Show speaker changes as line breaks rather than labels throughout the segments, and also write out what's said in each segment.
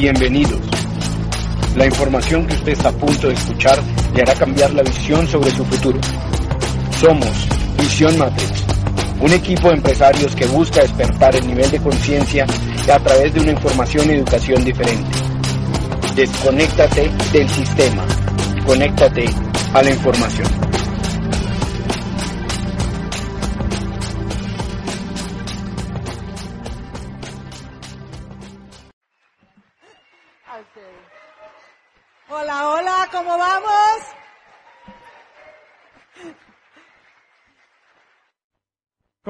Bienvenidos. La información que usted está a punto de escuchar le hará cambiar la visión sobre su futuro. Somos Visión Matrix, un equipo de empresarios que busca despertar el nivel de conciencia a través de una información y educación diferente. Desconéctate del sistema, conéctate a la información.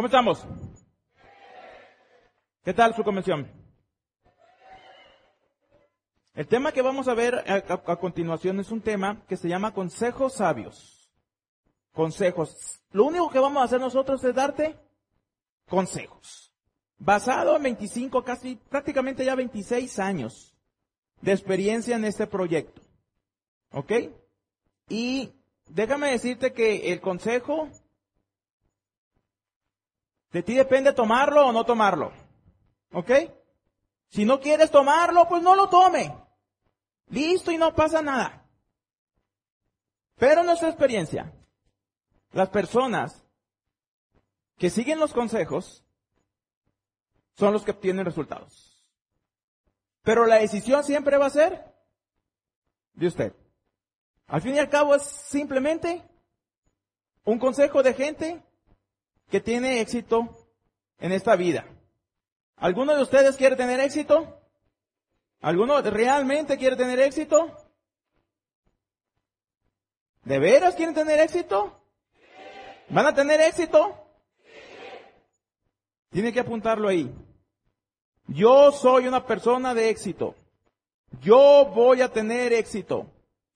¿Cómo
estamos? ¿Qué tal su convención? El tema que vamos a ver a, a- continuación es un tema que se llama consejos sabios. Consejos. Lo único que vamos a hacer nosotros es darte consejos. Basado en 25, casi prácticamente ya 26 años de experiencia en este proyecto. ¿Ok? Y déjame decirte que el consejo de ti depende tomarlo o no tomarlo. ¿Ok? Si no quieres tomarlo, pues no lo tome. Listo y no pasa nada. Pero nuestra experiencia, las personas que siguen los consejos son los que obtienen resultados. Pero la decisión siempre va a ser de usted. Al fin y al cabo es simplemente un consejo de gente que tiene éxito en esta vida. ¿Alguno de ustedes quiere tener éxito? ¿Alguno realmente quiere tener éxito? ¿De veras quieren tener éxito? ¿Van a tener éxito? Tiene que apuntarlo ahí. Yo soy una persona de éxito. Yo voy a tener éxito.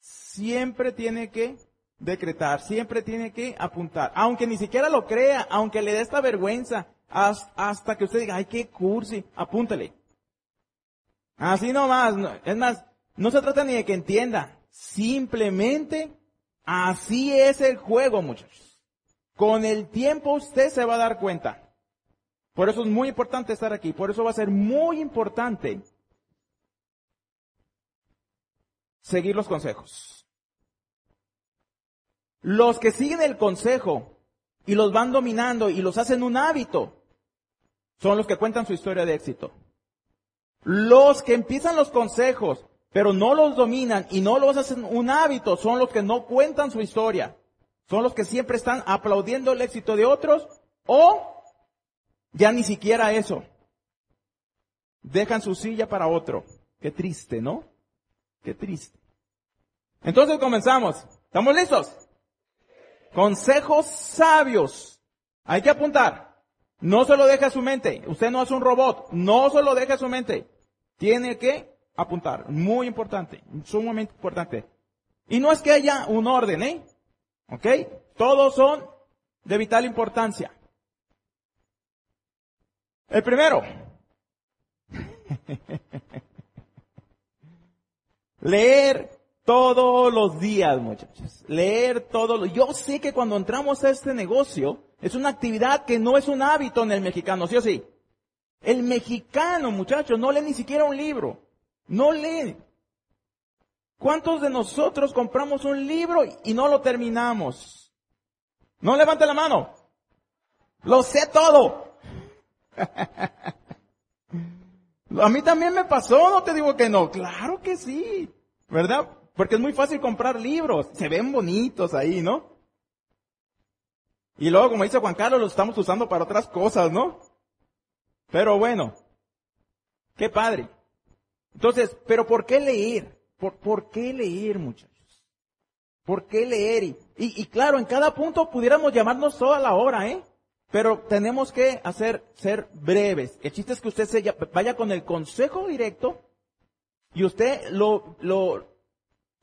Siempre tiene que decretar, siempre tiene que apuntar. Aunque ni siquiera lo crea, aunque le dé esta vergüenza, has- hasta que usted diga, ay, qué cursi, apúntale. Así nomás, no- es más, no se trata ni de que entienda, simplemente así es el juego, muchachos. Con el tiempo usted se va a dar cuenta. Por eso es muy importante estar aquí, por eso va a ser muy importante seguir los consejos. Los que siguen el consejo y los van dominando y los hacen un hábito son los que cuentan su historia de éxito. Los que empiezan los consejos, pero no los dominan y no los hacen un hábito, son los que no cuentan su historia. Son los que siempre están aplaudiendo el éxito de otros o ya ni siquiera eso. Dejan su silla para otro. Qué triste, ¿no? Qué triste. Entonces comenzamos. ¿Estamos listos? Consejos sabios. Hay que apuntar. No se lo deje a su mente. Usted no es un robot. No se lo deje a su mente. Tiene que apuntar. Muy importante. Sumamente importante. Y no es que haya un orden, ¿eh? ¿Ok? Todos son de vital importancia. El primero. Leer todos los días, muchachos. Leer todos los... Yo sé que cuando entramos a este negocio, es una actividad que no es un hábito en el mexicano, ¿sí o sí? El mexicano, muchachos, no lee ni siquiera un libro. No lee. ¿Cuántos de nosotros compramos un libro y no lo terminamos? No levante la mano. Lo sé todo. A mí también me pasó, no te digo que no. Claro que sí. ¿Verdad? Porque es muy fácil comprar libros. Se ven bonitos ahí, ¿no? Y luego, como dice Juan Carlos, los estamos usando para otras cosas, ¿no? Pero bueno. Qué padre. Entonces, pero ¿por qué leer? ¿Por, qué leer, muchachos? ¿Por qué leer? Y, y, claro, en cada punto pudiéramos llamarnos toda la hora, ¿eh? Pero tenemos que hacer, ser breves. El chiste es que usted se vaya con el consejo directo y usted lo, lo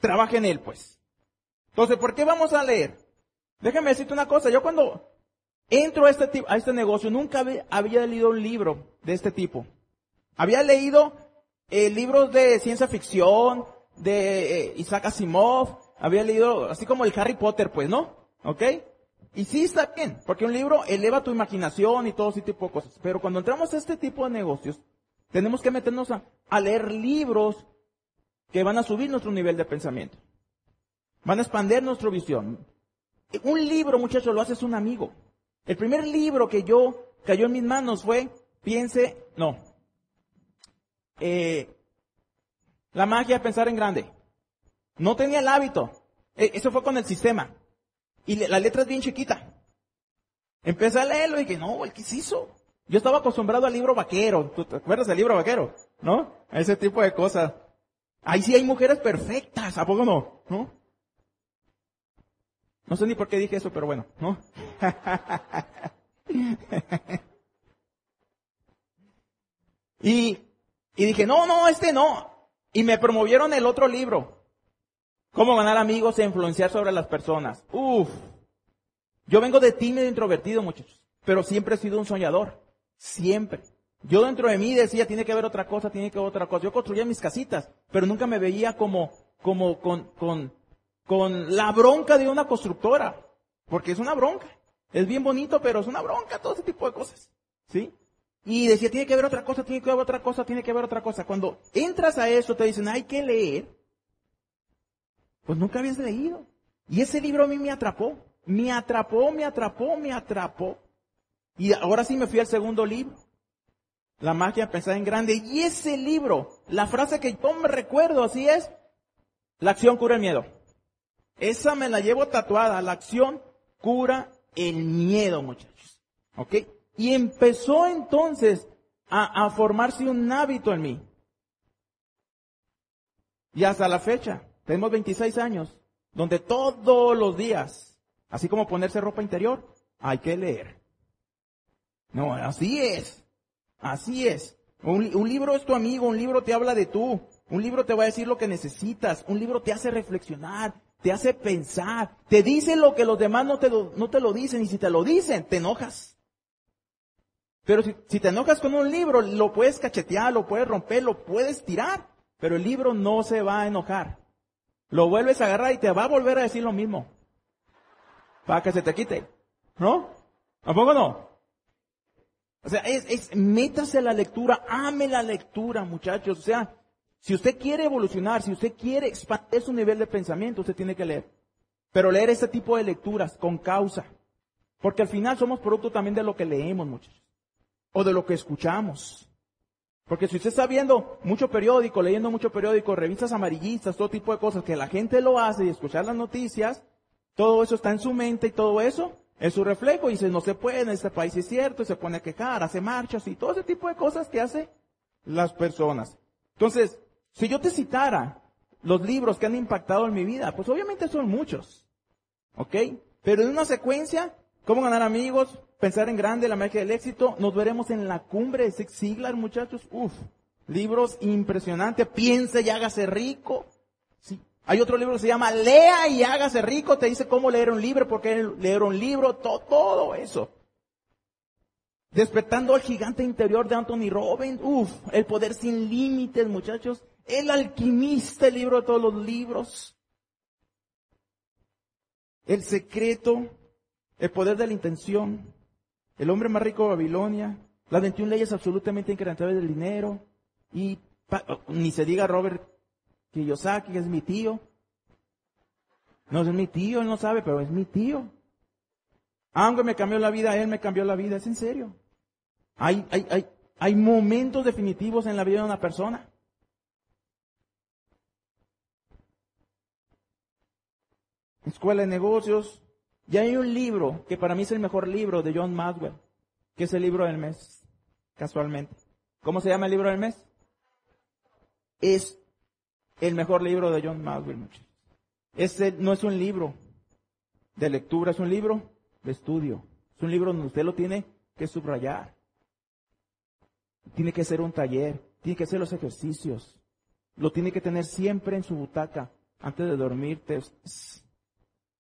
trabaje en él, pues. Entonces, ¿por qué vamos a leer? Déjeme decirte una cosa. Yo cuando entro a este, a este negocio nunca había leído un libro de este tipo. Había leído eh, libros de ciencia ficción, de eh, Isaac Asimov, había leído así como el Harry Potter, pues, ¿no? ¿Ok? Y sí está bien, porque un libro eleva tu imaginación y todo ese tipo de cosas. Pero cuando entramos a este tipo de negocios, tenemos que meternos a leer libros que van a subir nuestro nivel de pensamiento. Van a expandir nuestra visión. Un libro, muchachos, lo haces un amigo. El primer libro que yo cayó en mis manos fue, piense, no, eh, la magia de pensar en grande. No tenía el hábito. E, eso fue con el sistema. Y la letra es bien chiquita. Empecé a leerlo y dije, no, el que se hizo. Yo estaba acostumbrado al libro vaquero. ¿Tú te acuerdas del libro vaquero? ¿No? ese tipo de cosas. Ahí sí hay mujeres perfectas. ¿A poco no? ¿No? Sé ni por qué dije eso, pero bueno, ¿no? y, y dije, no, no, este no. Y me promovieron el otro libro. Cómo ganar amigos e influenciar sobre las personas. Uf. Yo vengo de tímido e introvertido, muchachos. Pero siempre he sido un soñador. Siempre. Yo dentro de mí decía, tiene que haber otra cosa, tiene que haber otra cosa. Yo construía mis casitas, pero nunca me veía como, como con, con, con la bronca de una constructora. Porque es una bronca. Es bien bonito, pero es una bronca, todo ese tipo de cosas. ¿Sí? Y decía, tiene que haber otra cosa, tiene que haber otra cosa, tiene que haber otra cosa. Cuando entras a eso, te dicen, hay que leer. Pues nunca habías leído. Y ese libro a mí me atrapó. Me atrapó, me atrapó, me atrapó. Y ahora sí me fui al segundo libro. La magia pensada en grande. Y ese libro, la frase que yo me recuerdo así es, la acción cura el miedo. Esa me la llevo tatuada. La acción cura el miedo, muchachos. ¿Ok? Y empezó entonces a, formarse un hábito en mí. Y hasta la fecha, tenemos 26 años, donde todos los días, así como ponerse ropa interior, hay que leer. No, así es. Así es. Un, libro es tu amigo, un libro te habla de tú, un libro te va a decir lo que necesitas, un libro te hace reflexionar, te hace pensar, te dice lo que los demás no te lo, no te lo dicen y si te lo dicen, te enojas. Pero si, si, te enojas con un libro, lo puedes cachetear, lo puedes romper, lo puedes tirar, pero el libro no se va a enojar. Lo vuelves a agarrar y te va a volver a decir lo mismo. Para que se te quite. ¿No? ¿Tampoco no? O sea, es, es, métase la lectura, ame la lectura, muchachos. O sea, si usted quiere evolucionar, si usted quiere expandir su nivel de pensamiento, usted tiene que leer. Pero leer este tipo de lecturas con causa. Porque al final somos producto también de lo que leemos, muchachos. O de lo que escuchamos. Porque si usted está viendo mucho periódico, leyendo mucho periódico, revistas amarillistas, todo tipo de cosas que la gente lo hace y escuchar las noticias, todo eso está en su mente y todo eso es su reflejo y dice, no se puede, en este país es cierto, y se pone a quejar, hace marchas y todo ese tipo de cosas que hace las personas. Entonces, si yo te citara los libros que han impactado en mi vida, pues obviamente son muchos. ¿Ok? Pero en una secuencia, ¿cómo ganar amigos? Pensar en grande, la magia del éxito. Nos veremos en la cumbre de Six Ziglar, muchachos. Uf, libros impresionantes. Piense y hágase rico. Hay otro libro que se llama Lea y hágase rico. Te dice cómo leer un libro, por qué leer un libro, todo, eso. Despertando al gigante interior de Anthony Robbins. Uf, el poder sin límites, muchachos. El alquimista, el libro de todos los libros. El secreto, el poder de la intención, el hombre más rico de Babilonia, las 21 leyes absolutamente inquebrantables del dinero, y ni se diga Robert Kiyosaki, es mi tío. No es mi tío, él no sabe, pero es mi tío. Aunque me cambió la vida, él me cambió la vida, es en serio. Hay, hay, hay, hay momentos definitivos en la vida de una persona. Escuela de Negocios. Y hay un libro que para mí es el mejor libro de John Maxwell, que es el libro del mes, casualmente. ¿Cómo se llama el libro del mes? Es el mejor libro de John Maxwell, muchachos. Ese no es un libro de lectura, es un libro de estudio. Es un libro donde usted lo tiene que subrayar. Tiene que ser un taller, tiene que hacer los ejercicios. Lo tiene que tener siempre en su butaca antes de dormirte.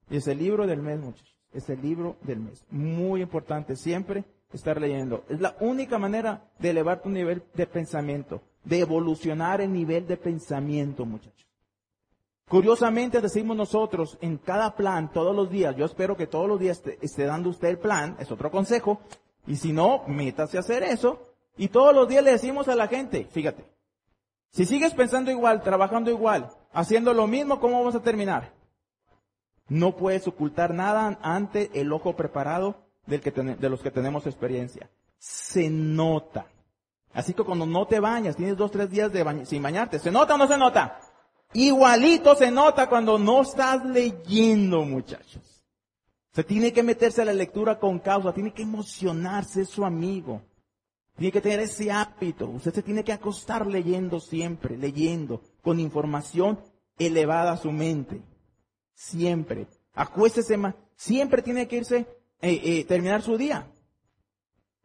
Es el libro del mes, muchachos. Es el libro del mes. Muy importante siempre estar leyendo. Es la única manera de elevar tu nivel de pensamiento, de evolucionar el nivel de pensamiento, muchachos. Curiosamente decimos nosotros en cada plan, todos los días, yo espero que todos los días esté, dando usted el plan, es otro consejo, y si no, métase a hacer eso, y todos los días le decimos a la gente, fíjate, si sigues pensando igual, trabajando igual, haciendo lo mismo, ¿cómo vas a terminar? No puedes ocultar nada ante el ojo preparado del que de los que tenemos experiencia. Se nota. Así que cuando no te bañas, tienes dos, tres días de sin bañarte, ¿se nota o no se nota? Igualito se nota cuando no estás leyendo, muchachos. Se tiene que meterse a la lectura con causa, tiene que emocionarse su amigo. Tiene que tener ese hábito. Usted se tiene que acostar leyendo siempre, leyendo, con información elevada a su mente. Siempre. Acuéstese más. Siempre tiene que irse, eh, eh, terminar su día.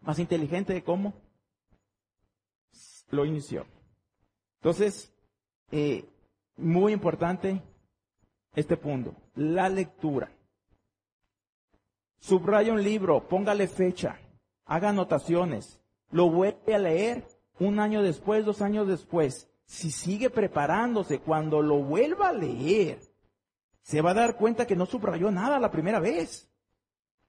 Más inteligente de cómo lo inició. Entonces, eh, muy importante este punto, la lectura. Subraya un libro, póngale fecha, haga anotaciones, lo vuelve a leer un año después, dos años después. Si sigue preparándose, cuando lo vuelva a leer, se va a dar cuenta que no subrayó nada la primera vez.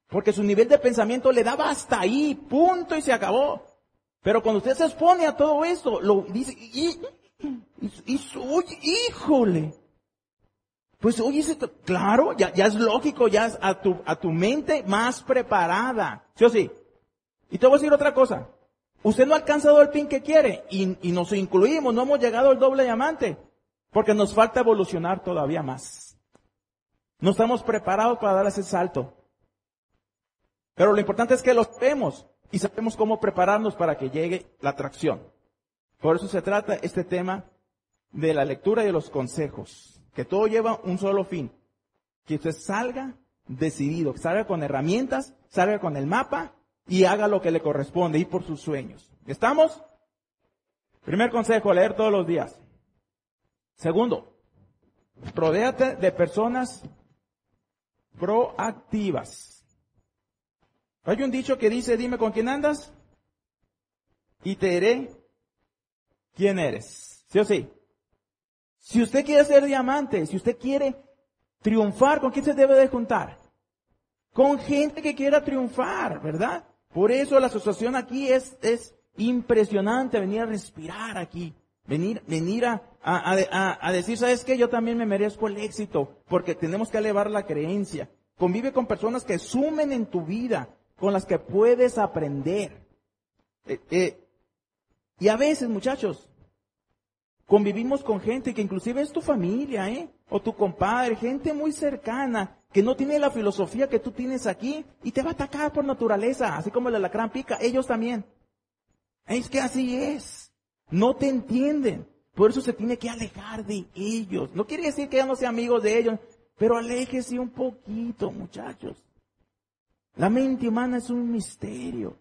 Porque su nivel de pensamiento le daba hasta ahí, punto y se acabó. Pero cuando usted se expone a todo esto, lo dice, y, y, oye, híjole. Pues oye, claro, ya, ya es lógico, ya es a tu, a tu mente más preparada. ¿Sí o sí? Y te voy a decir otra cosa. Usted no ha alcanzado el pin que quiere y, y nos incluimos, no hemos llegado al doble diamante. Porque nos falta evolucionar todavía más. No estamos preparados para dar ese salto. Pero lo importante es que lo sabemos y sabemos cómo prepararnos para que llegue la atracción. Por eso se trata este tema de la lectura y de los consejos, que todo lleva un solo fin, que usted salga decidido, que salga con herramientas, salga con el mapa y haga lo que le corresponde, ir por sus sueños. ¿Estamos? Primer consejo, leer todos los días. Segundo, rodéate de personas proactivas. Hay un dicho que dice, dime con quién andas y te diré quién eres. ¿Sí o sí? Si usted quiere ser diamante, si usted quiere triunfar, ¿con quién se debe de juntar? Con gente que quiera triunfar, ¿verdad? Por eso la asociación aquí es, es impresionante venir a respirar aquí. Venir, venir a, a, a, decir, ¿sabes qué? Yo también me merezco el éxito, porque tenemos que elevar la creencia. Convive con personas que sumen en tu vida, con las que puedes aprender. Eh, eh, y a veces, muchachos, convivimos con gente que inclusive es tu familia, ¿eh? O tu compadre, gente muy cercana, que no tiene la filosofía que tú tienes aquí y te va a atacar por naturaleza, así como el alacrán pica, ellos también. Es que así es. No te entienden. Por eso se tiene que alejar de ellos. No quiere decir que ya no sea amigos de ellos, pero aléjese un poquito, muchachos. La mente humana es un misterio.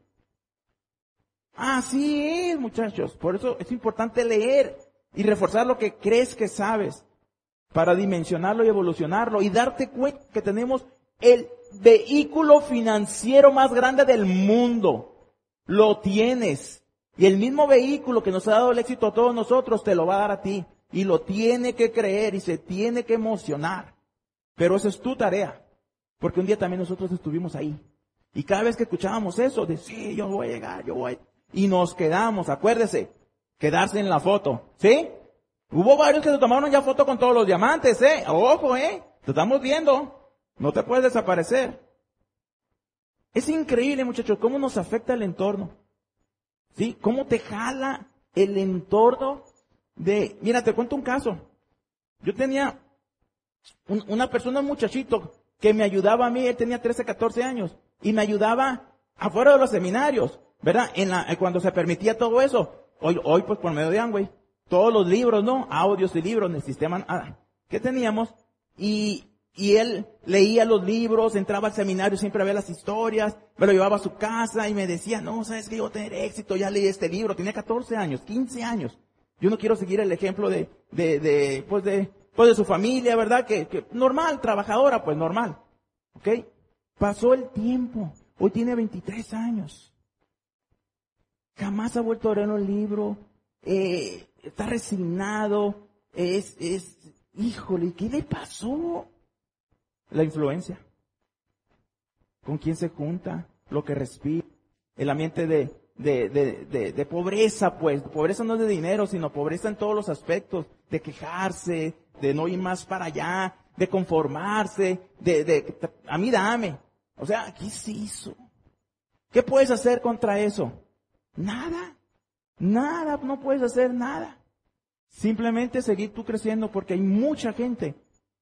Así es, muchachos. Por eso es importante leer y reforzar lo que crees que sabes para dimensionarlo y evolucionarlo y darte cuenta que tenemos el vehículo financiero más grande del mundo. Lo tienes. Y el mismo vehículo que nos ha dado el éxito a todos nosotros te lo va a dar a ti. Y lo tiene que creer y se tiene que emocionar. Pero esa es tu tarea. Porque un día también nosotros estuvimos ahí. Y cada vez que escuchábamos eso, de sí, yo voy a llegar, yo voy y nos quedamos, acuérdese, quedarse en la foto, ¿sí? Hubo varios que se tomaron ya foto con todos los diamantes, ¿eh? Ojo, ¿eh? Te estamos viendo. No te puedes desaparecer. Es increíble, muchachos, cómo nos afecta el entorno. ¿Sí? Cómo te jala el entorno de... Mira, te cuento un caso. Yo tenía una persona, un muchachito, que me ayudaba a mí, él tenía 13, 14 años, y me ayudaba afuera de los seminarios. ¿verdad? En la, eh, cuando se permitía todo eso, hoy, hoy pues por medio de Amway, todos los libros, ¿no? Audios y libros en el sistema, ah, ¿qué teníamos? y, y él leía los libros, entraba al seminario, siempre veía las historias, me lo llevaba a su casa y me decía, no, sabes que yo voy a tener éxito, ya leí este libro, tenía 14 años, 15 años. Yo no quiero seguir el ejemplo de, de, de, pues de, pues de su familia, ¿verdad? Que, normal, trabajadora, pues normal. ¿Ok? Pasó el tiempo. Hoy tiene 23 años. Jamás ha vuelto a leer un libro. Eh, está resignado. Es, es, híjole, ¿qué le pasó? La influencia. ¿Con quién se junta? Lo que respira. El ambiente de, de, de, de, de pobreza, pues. Pobreza no es de dinero, sino pobreza en todos los aspectos. De quejarse, de no ir más para allá, de conformarse, de, de, a mí dame. O sea, ¿qué se hizo? ¿Qué puedes hacer contra eso? Nada. Nada, no puedes hacer nada. Simplemente seguir tú creciendo porque hay mucha gente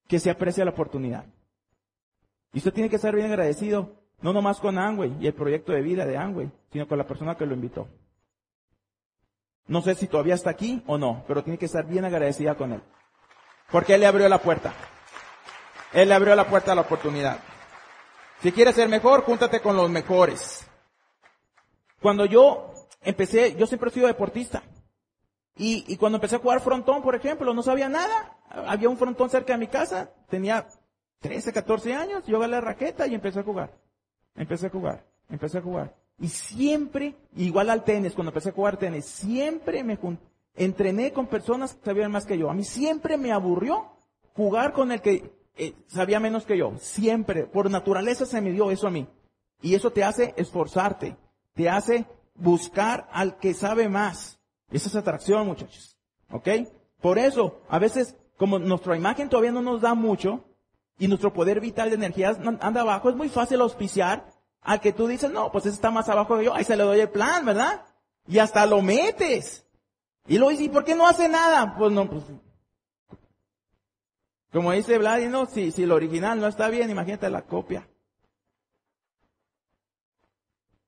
que se aprecia la oportunidad. Y usted tiene que estar bien agradecido, no nomás con Angway y el proyecto de vida de Angway, sino con la persona que lo invitó. No sé si todavía está aquí o no, pero tiene que estar bien agradecida con él. Porque Él le abrió la puerta. Él le abrió la puerta a la oportunidad. Si quieres ser mejor, júntate con los mejores. Cuando yo empecé, yo siempre he sido deportista. Y, y cuando empecé a jugar frontón, por ejemplo, no sabía nada. Había un frontón cerca de mi casa. Tenía 13, 14 años. Yo agarré la raqueta y empecé a jugar. Empecé a jugar. Empecé a jugar. Y siempre, igual al tenis, cuando empecé a jugar tenis, siempre me junté entrené con personas que sabían más que yo. A mí siempre me aburrió jugar con el que eh, sabía menos que yo. Siempre, por naturaleza se me dio eso a mí. Y eso te hace esforzarte, te hace buscar al que sabe más. Esa es atracción, muchachos. ¿Ok? Por eso, a veces, como nuestra imagen todavía no nos da mucho, y nuestro poder vital de energías anda abajo, es muy fácil auspiciar al que tú dices, no, pues ese está más abajo que yo, ahí se le doy el plan, ¿verdad? Y hasta lo metes. Y luego dice, ¿y por qué no hace nada? Pues no, pues. Como dice Vladi, no, si, si el original no está bien, imagínate la copia.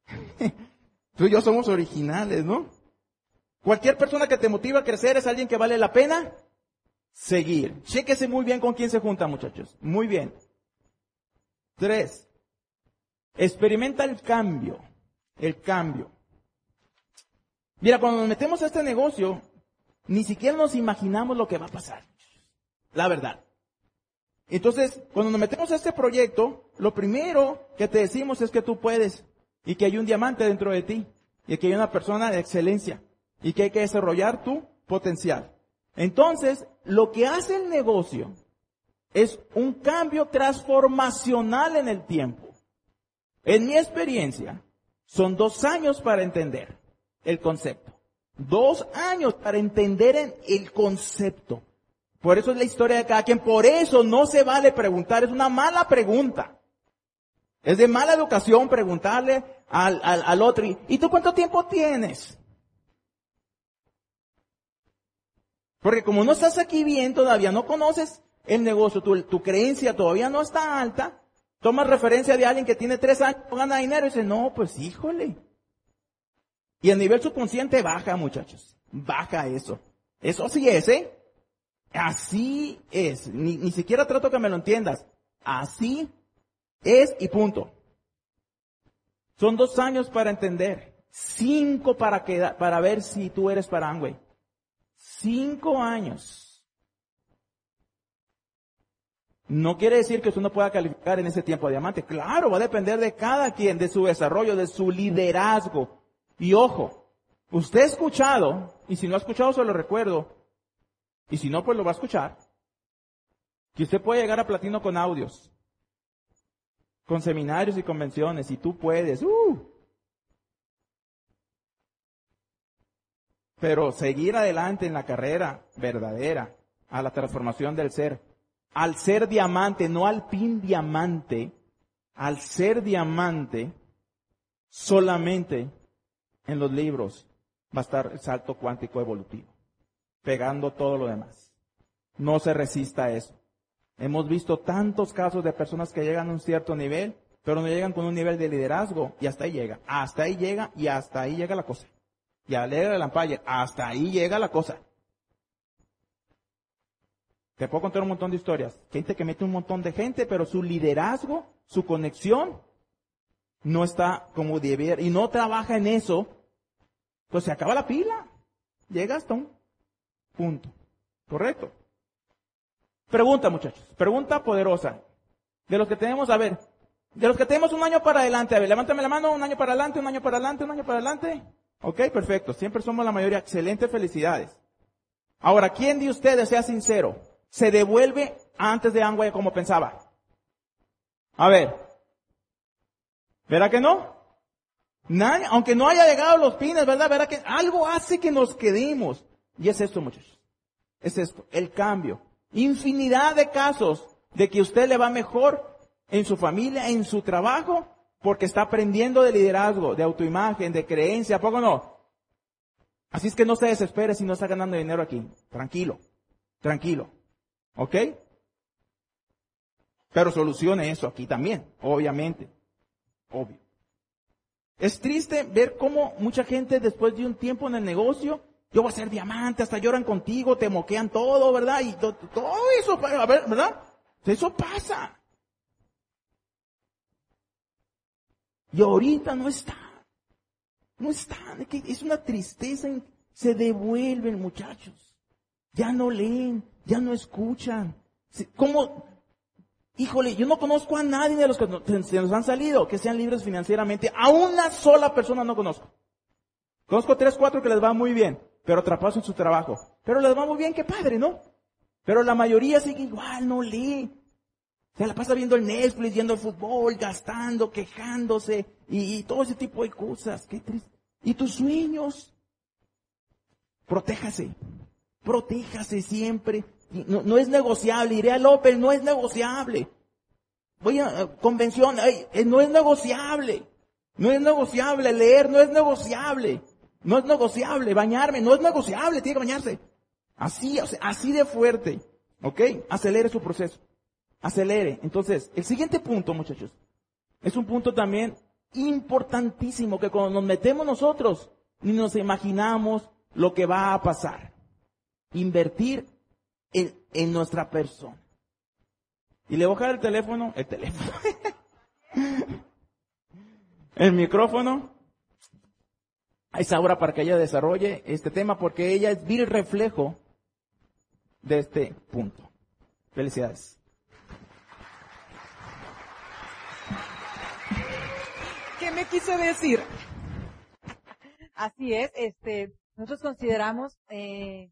Tú y yo somos originales, ¿no? Cualquier persona que te motiva a crecer es alguien que vale la pena seguir. Chéquese muy bien con quién se junta, muchachos. Muy bien. Tres. Experimenta el cambio. El cambio. Mira, cuando nos metemos a este negocio, ni siquiera nos imaginamos lo que va a pasar. La verdad. Entonces, cuando nos metemos a este proyecto, lo primero que te decimos es que tú puedes y que hay un diamante dentro de ti y que hay una persona de excelencia y que hay que desarrollar tu potencial. Entonces, lo que hace el negocio es un cambio transformacional en el tiempo. En mi experiencia, son dos años para entender el concepto. Dos años para entender el concepto. Por eso es la historia de cada quien. Por eso no se vale preguntar. Es una mala pregunta. Es de mala educación preguntarle al, al, otro. ¿Y tú cuánto tiempo tienes? Porque como no estás aquí bien todavía, no conoces el negocio, tu, tu creencia todavía no está alta, tomas referencia de alguien que tiene tres años, gana dinero y dice, no, pues híjole. Y el nivel subconsciente baja, muchachos. Baja eso. Eso sí es, ¿eh? Así es. Ni, ni siquiera trato que me lo entiendas. Así es y punto. Son dos años para entender. Cinco para, quedar, para ver si tú eres para Amway. Cinco años. No quiere decir que usted no pueda calificar en ese tiempo de diamante. Claro, va a depender de cada quien, de su desarrollo, de su liderazgo. Y ojo, usted ha escuchado, y si no ha escuchado se lo recuerdo, y si no, pues lo va a escuchar, que usted puede llegar a platino con audios, con seminarios y convenciones, y tú puedes, uh. Pero seguir adelante en la carrera verdadera, a la transformación del ser, al ser diamante, no al pin diamante, al ser diamante, solamente en los libros va a estar el salto cuántico evolutivo, pegando todo lo demás. No se resista a eso. Hemos visto tantos casos de personas que llegan a un cierto nivel, pero no llegan con un nivel de liderazgo y hasta ahí llega. Hasta ahí llega y hasta ahí llega la cosa. Y alegra el ampalle, hasta ahí llega la cosa. Te puedo contar un montón de historias. Gente que mete un montón de gente, pero su liderazgo, su conexión, no está como debiera y no trabaja en eso, pues se acaba la pila. Llega hasta un punto. ¿Correcto? Pregunta, muchachos. Pregunta poderosa. De los que tenemos, a ver, de los que tenemos un año para adelante, a ver, levántame la mano, un año para adelante, un año para adelante, un año para adelante. Ok, perfecto. Siempre somos la mayoría. Excelente, felicidades. Ahora, ¿quién de ustedes, sea sincero, se devuelve antes de Angway como pensaba? A ver. ¿Verá que no? Aunque no haya llegado los pines, ¿verdad? Verá que algo hace que nos quedemos. Y es esto, muchachos. Es esto, el cambio. Infinidad de casos de que usted le va mejor en su familia, en su trabajo, porque está aprendiendo de liderazgo, de autoimagen, de creencia, ¿a poco no? Así es que no se desespere si no está ganando dinero aquí. Tranquilo, tranquilo. ¿Ok? Pero solucione eso aquí también, obviamente. Obvio. Es triste ver cómo mucha gente después de un tiempo en el negocio, yo voy a ser diamante, hasta lloran contigo, te moquean todo, ¿verdad? Y todo eso, ¿verdad? Eso pasa. Y ahorita no está. No están. Es una tristeza. Se devuelven, muchachos. Ya no leen, ya no escuchan. ¿Cómo? Híjole, yo no conozco a nadie de los que se nos han salido que sean libres financieramente. A una sola persona no conozco. Conozco tres, cuatro que les va muy bien, pero atrapados en su trabajo. Pero les va muy bien, qué padre, ¿no? Pero la mayoría sigue igual, no lee. Se la pasa viendo el Netflix, viendo el fútbol, gastando, quejándose y, todo ese tipo de cosas. Qué triste. ¿Y tus sueños? Protéjase. Protéjase siempre. No, no es negociable. Iré a López, no es negociable. Voy a convención, eh, no es negociable. No es negociable. Leer no es negociable. No es negociable. Bañarme no es negociable. Tiene que bañarse. Así, así de fuerte. ¿Ok? Acelere su proceso acelere. Entonces, el siguiente punto, muchachos, es un punto también importantísimo que cuando nos metemos nosotros ni nos imaginamos lo que va a pasar. Invertir en, en nuestra persona. Y le voy a dejar el teléfono, el teléfono, el micrófono a Isaura para que ella desarrolle este tema porque ella es vil reflejo de este punto. Felicidades.
me quiso decir? Así es, este, nosotros consideramos eh,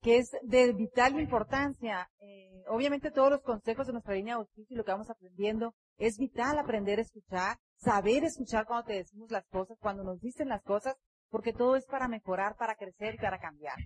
que es de vital importancia. Eh, obviamente todos los consejos de nuestra línea de y lo que vamos aprendiendo, es vital aprender a escuchar, saber escuchar cuando te decimos las cosas, cuando nos dicen las cosas, porque todo es para mejorar, para crecer y para cambiar.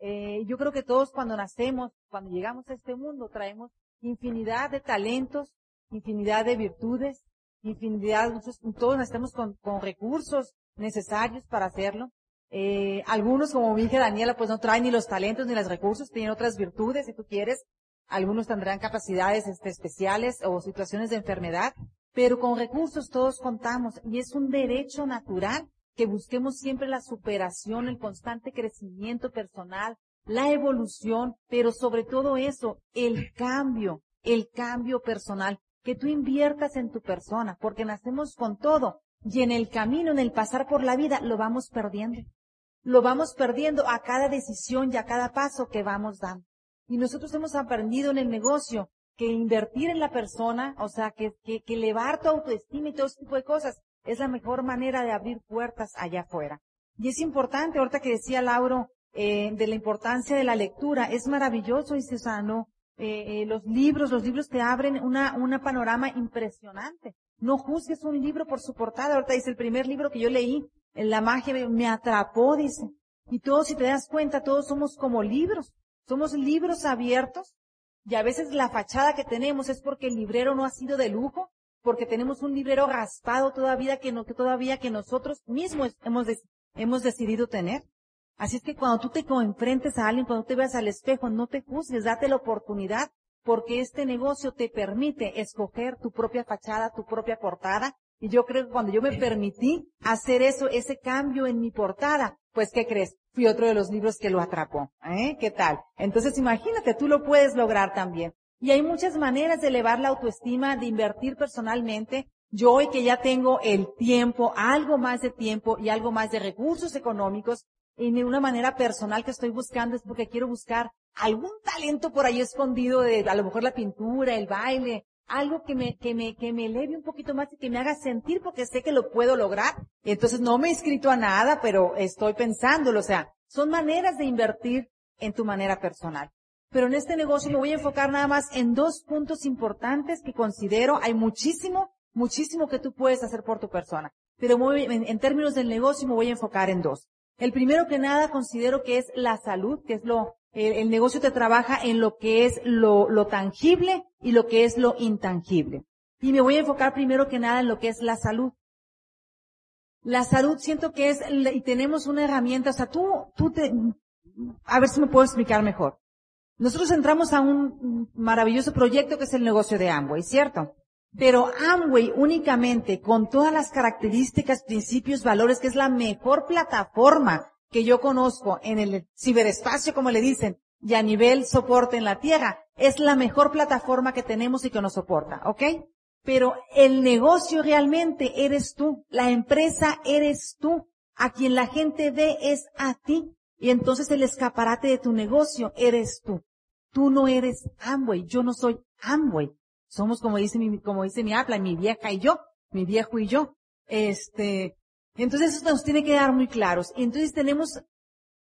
Eh, yo creo que todos cuando nacemos, cuando llegamos a este mundo, traemos infinidad de talentos, infinidad de virtudes, infinidad, todos estamos con, con recursos necesarios para hacerlo. Eh, algunos, como hija Daniela, pues no traen ni los talentos ni los recursos, tienen otras virtudes, si tú quieres. Algunos tendrán capacidades este, especiales o situaciones de enfermedad, pero con recursos todos contamos y es un derecho natural que busquemos siempre la superación, el constante crecimiento personal, la evolución, pero sobre todo eso, el cambio, el cambio personal que tú inviertas en tu persona, porque nacemos con todo y en el camino, en el pasar por la vida, lo vamos perdiendo. Lo vamos perdiendo a cada decisión y a cada paso que vamos dando. Y nosotros hemos aprendido en el negocio que invertir en la persona, o sea, que, que, elevar tu autoestima y todo tipo de cosas, es la mejor manera de abrir puertas allá afuera. Y es importante, ahorita que decía Lauro, eh, de la importancia de la lectura, es maravilloso, y no eh, eh, los libros, los libros te abren una, una panorama impresionante. No juzgues un libro por su portada. Ahorita dice el primer libro que yo leí, La magia me atrapó, dice. Y todos, si te das cuenta, todos somos como libros. Somos libros abiertos. Y a veces la fachada que tenemos es porque el librero no ha sido de lujo, porque tenemos un librero raspado todavía que, todavía que nosotros mismos hemos, hemos decidido tener. Así es que cuando tú te enfrentes a alguien, cuando te veas al espejo, no te juzgues, date la oportunidad, porque este negocio te permite escoger tu propia fachada, tu propia portada. Y yo creo que cuando yo me permití hacer eso, ese cambio en mi portada, pues ¿qué crees? fui otro de los libros que lo atrapó. ¿Eh? ¿Qué tal? Entonces imagínate, tú lo puedes lograr también. Y hay muchas maneras de elevar la autoestima, de invertir personalmente. Yo hoy que ya tengo el tiempo, algo más de tiempo y algo más de recursos económicos, y de una manera personal que estoy buscando es porque quiero buscar algún talento por ahí escondido de a lo mejor la pintura, el baile, algo que me, que me, que me eleve un poquito más y que me haga sentir porque sé que lo puedo lograr. Entonces no me he inscrito a nada, pero estoy pensándolo. O sea, son maneras de invertir en tu manera personal. Pero en este negocio me voy a enfocar nada más en dos puntos importantes que considero. Hay muchísimo, muchísimo que tú puedes hacer por tu persona. Pero en, en términos del negocio me voy a enfocar en dos. El primero que nada considero que es la salud, que es lo el, negocio te trabaja en lo que es lo, lo tangible y lo que es lo intangible. Y me voy a enfocar primero que nada en lo que es la salud. La salud siento que es, y tenemos una herramienta, o sea, tú, tú te, a ver si me puedo explicar mejor. Nosotros entramos a un maravilloso proyecto que es el negocio de Amway, ¿cierto? Pero Amway únicamente con todas las características, principios, valores, que es la mejor plataforma que yo conozco en el ciberespacio, como le dicen, y a nivel soporte en la Tierra, es la mejor plataforma que tenemos y que nos soporta, ¿ok? Pero el negocio realmente eres tú, la empresa eres tú, a quien la gente ve es a ti, y entonces el escaparate de tu negocio eres tú. Tú no eres Amway, yo no soy Amway. Somos como dice mi, como dice mi habla, mi vieja y yo, mi viejo y yo. Este, entonces eso nos tiene que dar muy claros. Entonces tenemos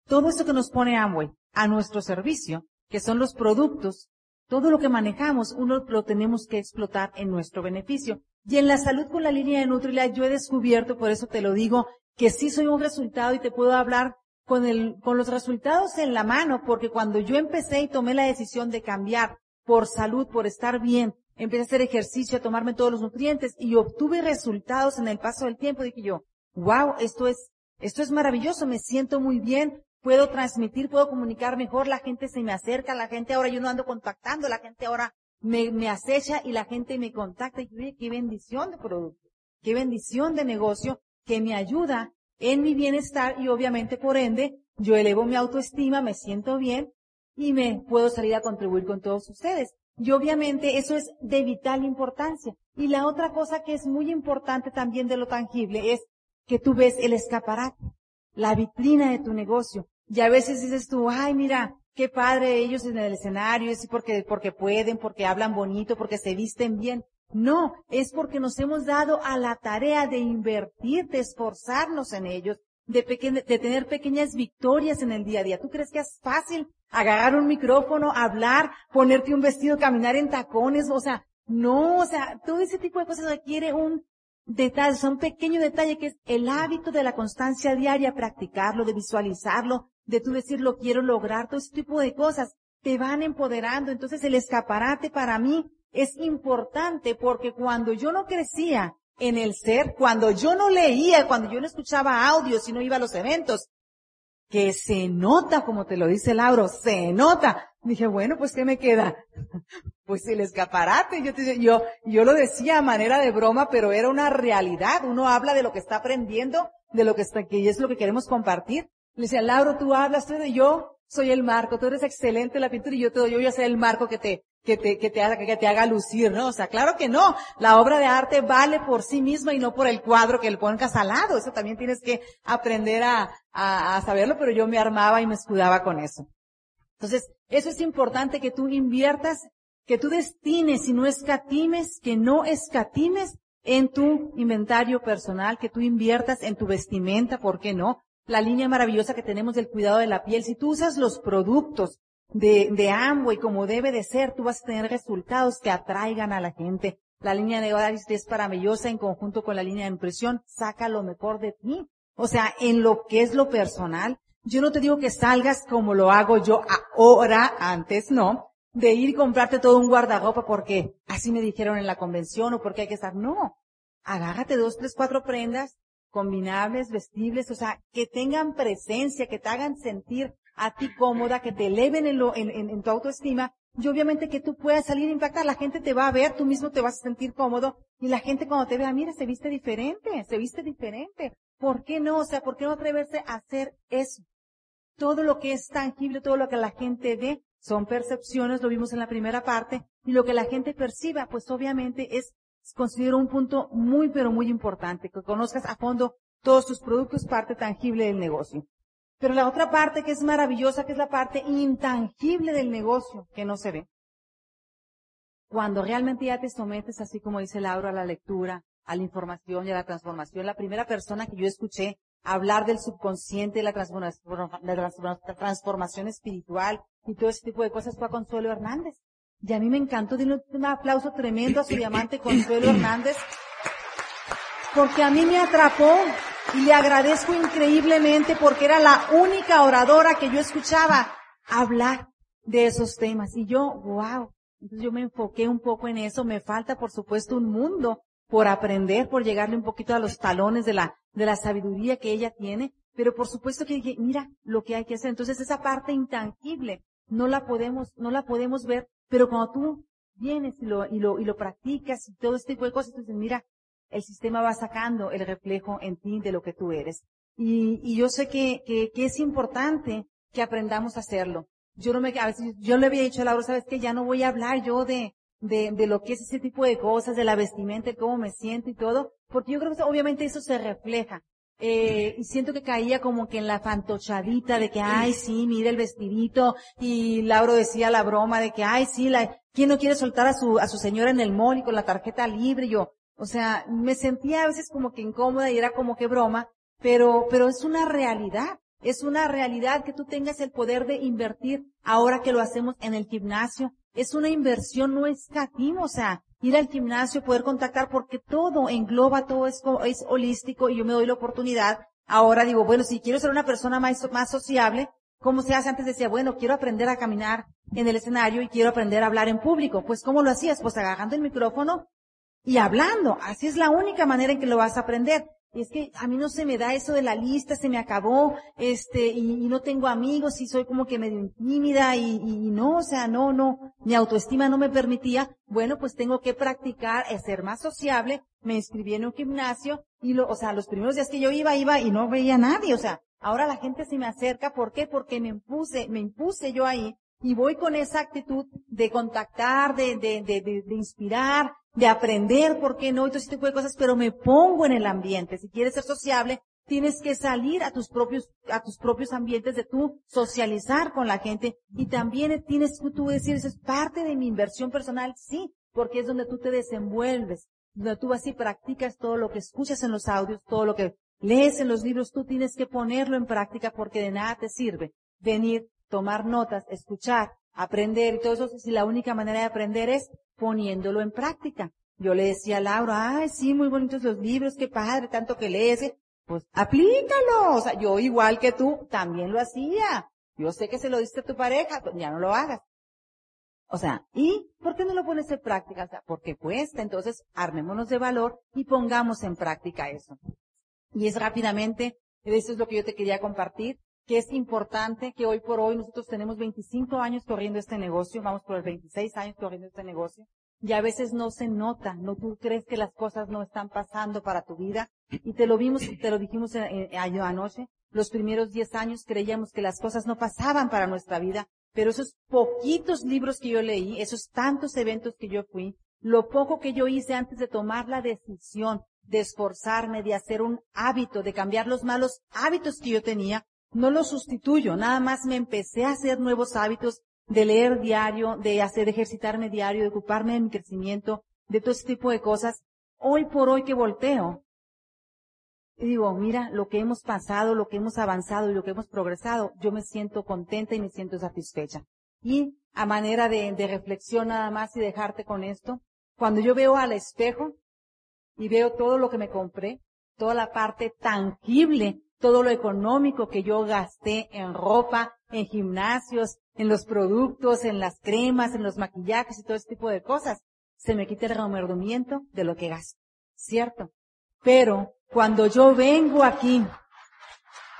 todo esto que nos pone Amway a nuestro servicio, que son los productos, todo lo que manejamos, uno lo tenemos que explotar en nuestro beneficio. Y en la salud con la línea de Nutrila yo he descubierto, por eso te lo digo, que sí soy un resultado y te puedo hablar con el, con los resultados en la mano, porque cuando yo empecé y tomé la decisión de cambiar por salud, por estar bien, empecé a hacer ejercicio, a tomarme todos los nutrientes y obtuve resultados en el paso del tiempo, dije yo, wow, esto es, esto es maravilloso, me siento muy bien, puedo transmitir, puedo comunicar mejor, la gente se me acerca, la gente ahora yo no ando contactando, la gente ahora me, me acecha y la gente me contacta y qué bendición de producto, qué bendición de negocio que me ayuda en mi bienestar y obviamente por ende yo elevo mi autoestima, me siento bien y me puedo salir a contribuir con todos ustedes. Y obviamente eso es de vital importancia. Y la otra cosa que es muy importante también de lo tangible es que tú ves el escaparate, la vitrina de tu negocio. Y a veces dices tú, ay, mira, qué padre ellos en el escenario, es porque, porque pueden, porque hablan bonito, porque se visten bien. No, es porque nos hemos dado a la tarea de invertir, de esforzarnos en ellos, de, de tener pequeñas victorias en el día a día. ¿Tú crees que es fácil agarrar un micrófono, hablar, ponerte un vestido, caminar en tacones? O sea, no, o sea, todo ese tipo de cosas requiere un detalle, son pequeño detalle que es el hábito de la constancia diaria, practicarlo, de visualizarlo, de tú decir lo quiero lograr, todo ese tipo de cosas te van empoderando. Entonces el escaparate para mí es importante porque cuando yo no crecía en el ser, cuando yo no leía, cuando yo no escuchaba audios y no iba a los eventos, que se nota, como te lo dice Lauro, se nota. Dije, bueno, pues ¿qué me queda? pues el escaparate. Yo, yo, yo lo decía a manera de broma, pero era una realidad. Uno habla de lo que está aprendiendo, de lo que está, que es lo que queremos compartir. Le decía, Lauro, tú hablas, tú de yo soy el marco, tú eres excelente en la pintura y yo te doy, yo voy a ser el marco que te, que te, que te haga, que te haga lucir, ¿no? O sea, claro que no. La obra de arte vale por sí misma y no por el cuadro que le pongas al lado. Eso también tienes que aprender a, a, a saberlo, pero yo me armaba y me escudaba con eso. Entonces, eso es importante que tú inviertas, que tú destines y no escatimes, que no escatimes en tu inventario personal, que tú inviertas en tu vestimenta, ¿por qué no? La línea maravillosa que tenemos del cuidado de la piel. Si tú usas los productos de, de Amway como debe de ser, tú vas a tener resultados que atraigan a la gente. La línea de Odalis es maravillosa en conjunto con la línea de impresión, saca lo mejor de ti. O sea, en lo que es lo personal, yo no te digo que salgas como lo hago yo ahora, antes no, de ir y comprarte todo un guardarropa porque así me dijeron en la convención o porque hay que estar. No. Agárrate dos, tres, cuatro prendas combinables, vestibles, o sea, que tengan presencia, que te hagan sentir a ti cómoda, que te eleven en, lo, en, tu autoestima y obviamente que tú puedas salir a impactar. La gente te va a ver, tú mismo te vas a sentir cómodo y la gente cuando te vea, mira, se viste diferente, se viste diferente. ¿Por qué no? O sea, ¿por qué no atreverse a hacer eso? todo lo que es tangible, todo lo que la gente ve, son percepciones, lo vimos en la primera parte, y lo que la gente perciba, pues obviamente es, considero un punto muy, pero muy importante, que conozcas a fondo todos tus productos, parte tangible del negocio. Pero la otra parte que es maravillosa, que es la parte intangible del negocio, que no se ve. Cuando realmente ya te sometes, así como dice Laura, a la lectura, a la información y a la transformación, la primera persona que yo escuché hablar del subconsciente, de la transformación, espiritual y todo ese tipo de cosas fue a Consuelo Hernández. Y a mí me encantó, de un aplauso tremendo a su diamante Consuelo Hernández, porque a mí me atrapó y le agradezco increíblemente porque era la única oradora que yo escuchaba hablar de esos temas. Y yo, wow. Entonces yo me enfoqué un poco en eso. Me falta, por supuesto, un mundo por aprender, por llegarle un poquito a los talones de la, de la sabiduría que ella tiene. Pero por supuesto que dije, mira lo que hay que hacer. Entonces esa parte intangible no la podemos, no la podemos ver, pero cuando tú vienes y lo, y lo, y lo practicas y todo este tipo de cosas, entonces mira, el sistema va sacando el reflejo en ti de lo que tú eres. Y, y yo sé que, que, que, es importante que aprendamos a hacerlo. Yo no me, a veces, yo le había dicho a Laura, sabes que ya no voy a hablar yo de, de, de lo que es ese tipo de cosas, de la vestimenta, cómo me siento y todo, porque yo creo que obviamente eso se refleja. Eh, y siento que caía como que en la fantochadita de que, ay, sí, mira el vestidito, y Laura decía la broma de que, ay, sí, la, ¿quién no quiere soltar a su, a su señora en el mall y con la tarjeta libre? Yo, o sea, me sentía a veces como que incómoda y era como que broma, pero, pero es una realidad. Es una realidad que tú tengas el poder de invertir ahora que lo hacemos en el gimnasio. Es una inversión, no escatimos, o sea, ir al gimnasio, poder contactar, porque todo engloba, todo es, es holístico y yo me doy la oportunidad. Ahora digo, bueno, si quiero ser una persona más, más sociable, ¿cómo se hace? Antes decía, bueno, quiero aprender a caminar en el escenario y quiero aprender a hablar en público. Pues, ¿cómo lo hacías? Pues agarrando el micrófono y hablando. Así es la única manera en que lo vas a aprender. Y es que a mí no se me da eso de la lista, se me acabó, este, y, no tengo amigos y soy como que medio tímida y, y, no, o sea, no, no, mi autoestima no me permitía. Bueno, pues tengo que practicar, es ser más sociable. Me inscribí en un gimnasio y lo, o sea, los primeros días que yo iba, iba y no veía nadie, o sea, ahora la gente se me acerca, ¿por qué? Porque me impuse, me impuse yo ahí y voy con esa actitud de contactar, de, de, de, de, inspirar, de aprender, ¿por qué no? Y todo ese tipo de cosas, pero me pongo en el ambiente. Si quieres ser sociable, tienes que salir a tus propios, a tus propios ambientes de tú socializar con la gente y también tienes que tú decir, eso es parte de mi inversión personal, sí, porque es donde tú te desenvuelves, donde tú así practicas todo lo que escuchas en los audios, todo lo que lees en los libros, tú tienes que ponerlo en práctica porque de nada te sirve venir tomar notas, escuchar, aprender y todo eso, si la única manera de aprender es poniéndolo en práctica. Yo le decía a Laura, ay, sí, muy bonitos los libros, qué padre, tanto que lees. Pues aplícalo. O sea, yo igual que tú, también lo hacía. Yo sé que se lo diste a tu pareja, pues ya no lo hagas. O sea, ¿y por qué no lo pones en práctica? O sea, porque cuesta. Entonces, armémonos de valor y pongamos en práctica eso. Y es rápidamente, eso es lo que yo te quería compartir que es importante que hoy por hoy nosotros tenemos 25 años corriendo este negocio, vamos por los 26 años corriendo este negocio, y a veces no se nota, no tú crees que las cosas no están pasando para tu vida, y te lo vimos, te lo dijimos anoche, los primeros 10 años creíamos que las cosas no pasaban para nuestra vida, pero esos poquitos libros que yo leí, esos tantos eventos que yo fui, lo poco que yo hice antes de tomar la decisión de esforzarme, de hacer un hábito, de cambiar los malos hábitos que yo tenía, no lo sustituyo, nada más me empecé a hacer nuevos hábitos de leer diario, de hacer ejercitarme diario, de ocuparme de mi crecimiento, de todo ese tipo de cosas. Hoy por hoy que volteo, y digo, mira, lo que hemos pasado, lo que hemos avanzado y lo que hemos progresado, yo me siento contenta y me siento satisfecha. Y a manera de, de reflexión nada más y dejarte con esto, cuando yo veo al espejo y veo todo lo que me compré, toda la parte tangible todo lo económico que yo gasté en ropa, en gimnasios, en los productos, en las cremas, en los maquillajes y todo ese tipo de cosas, se me quita el remordimiento de lo que gasto. ¿Cierto? Pero cuando yo vengo aquí,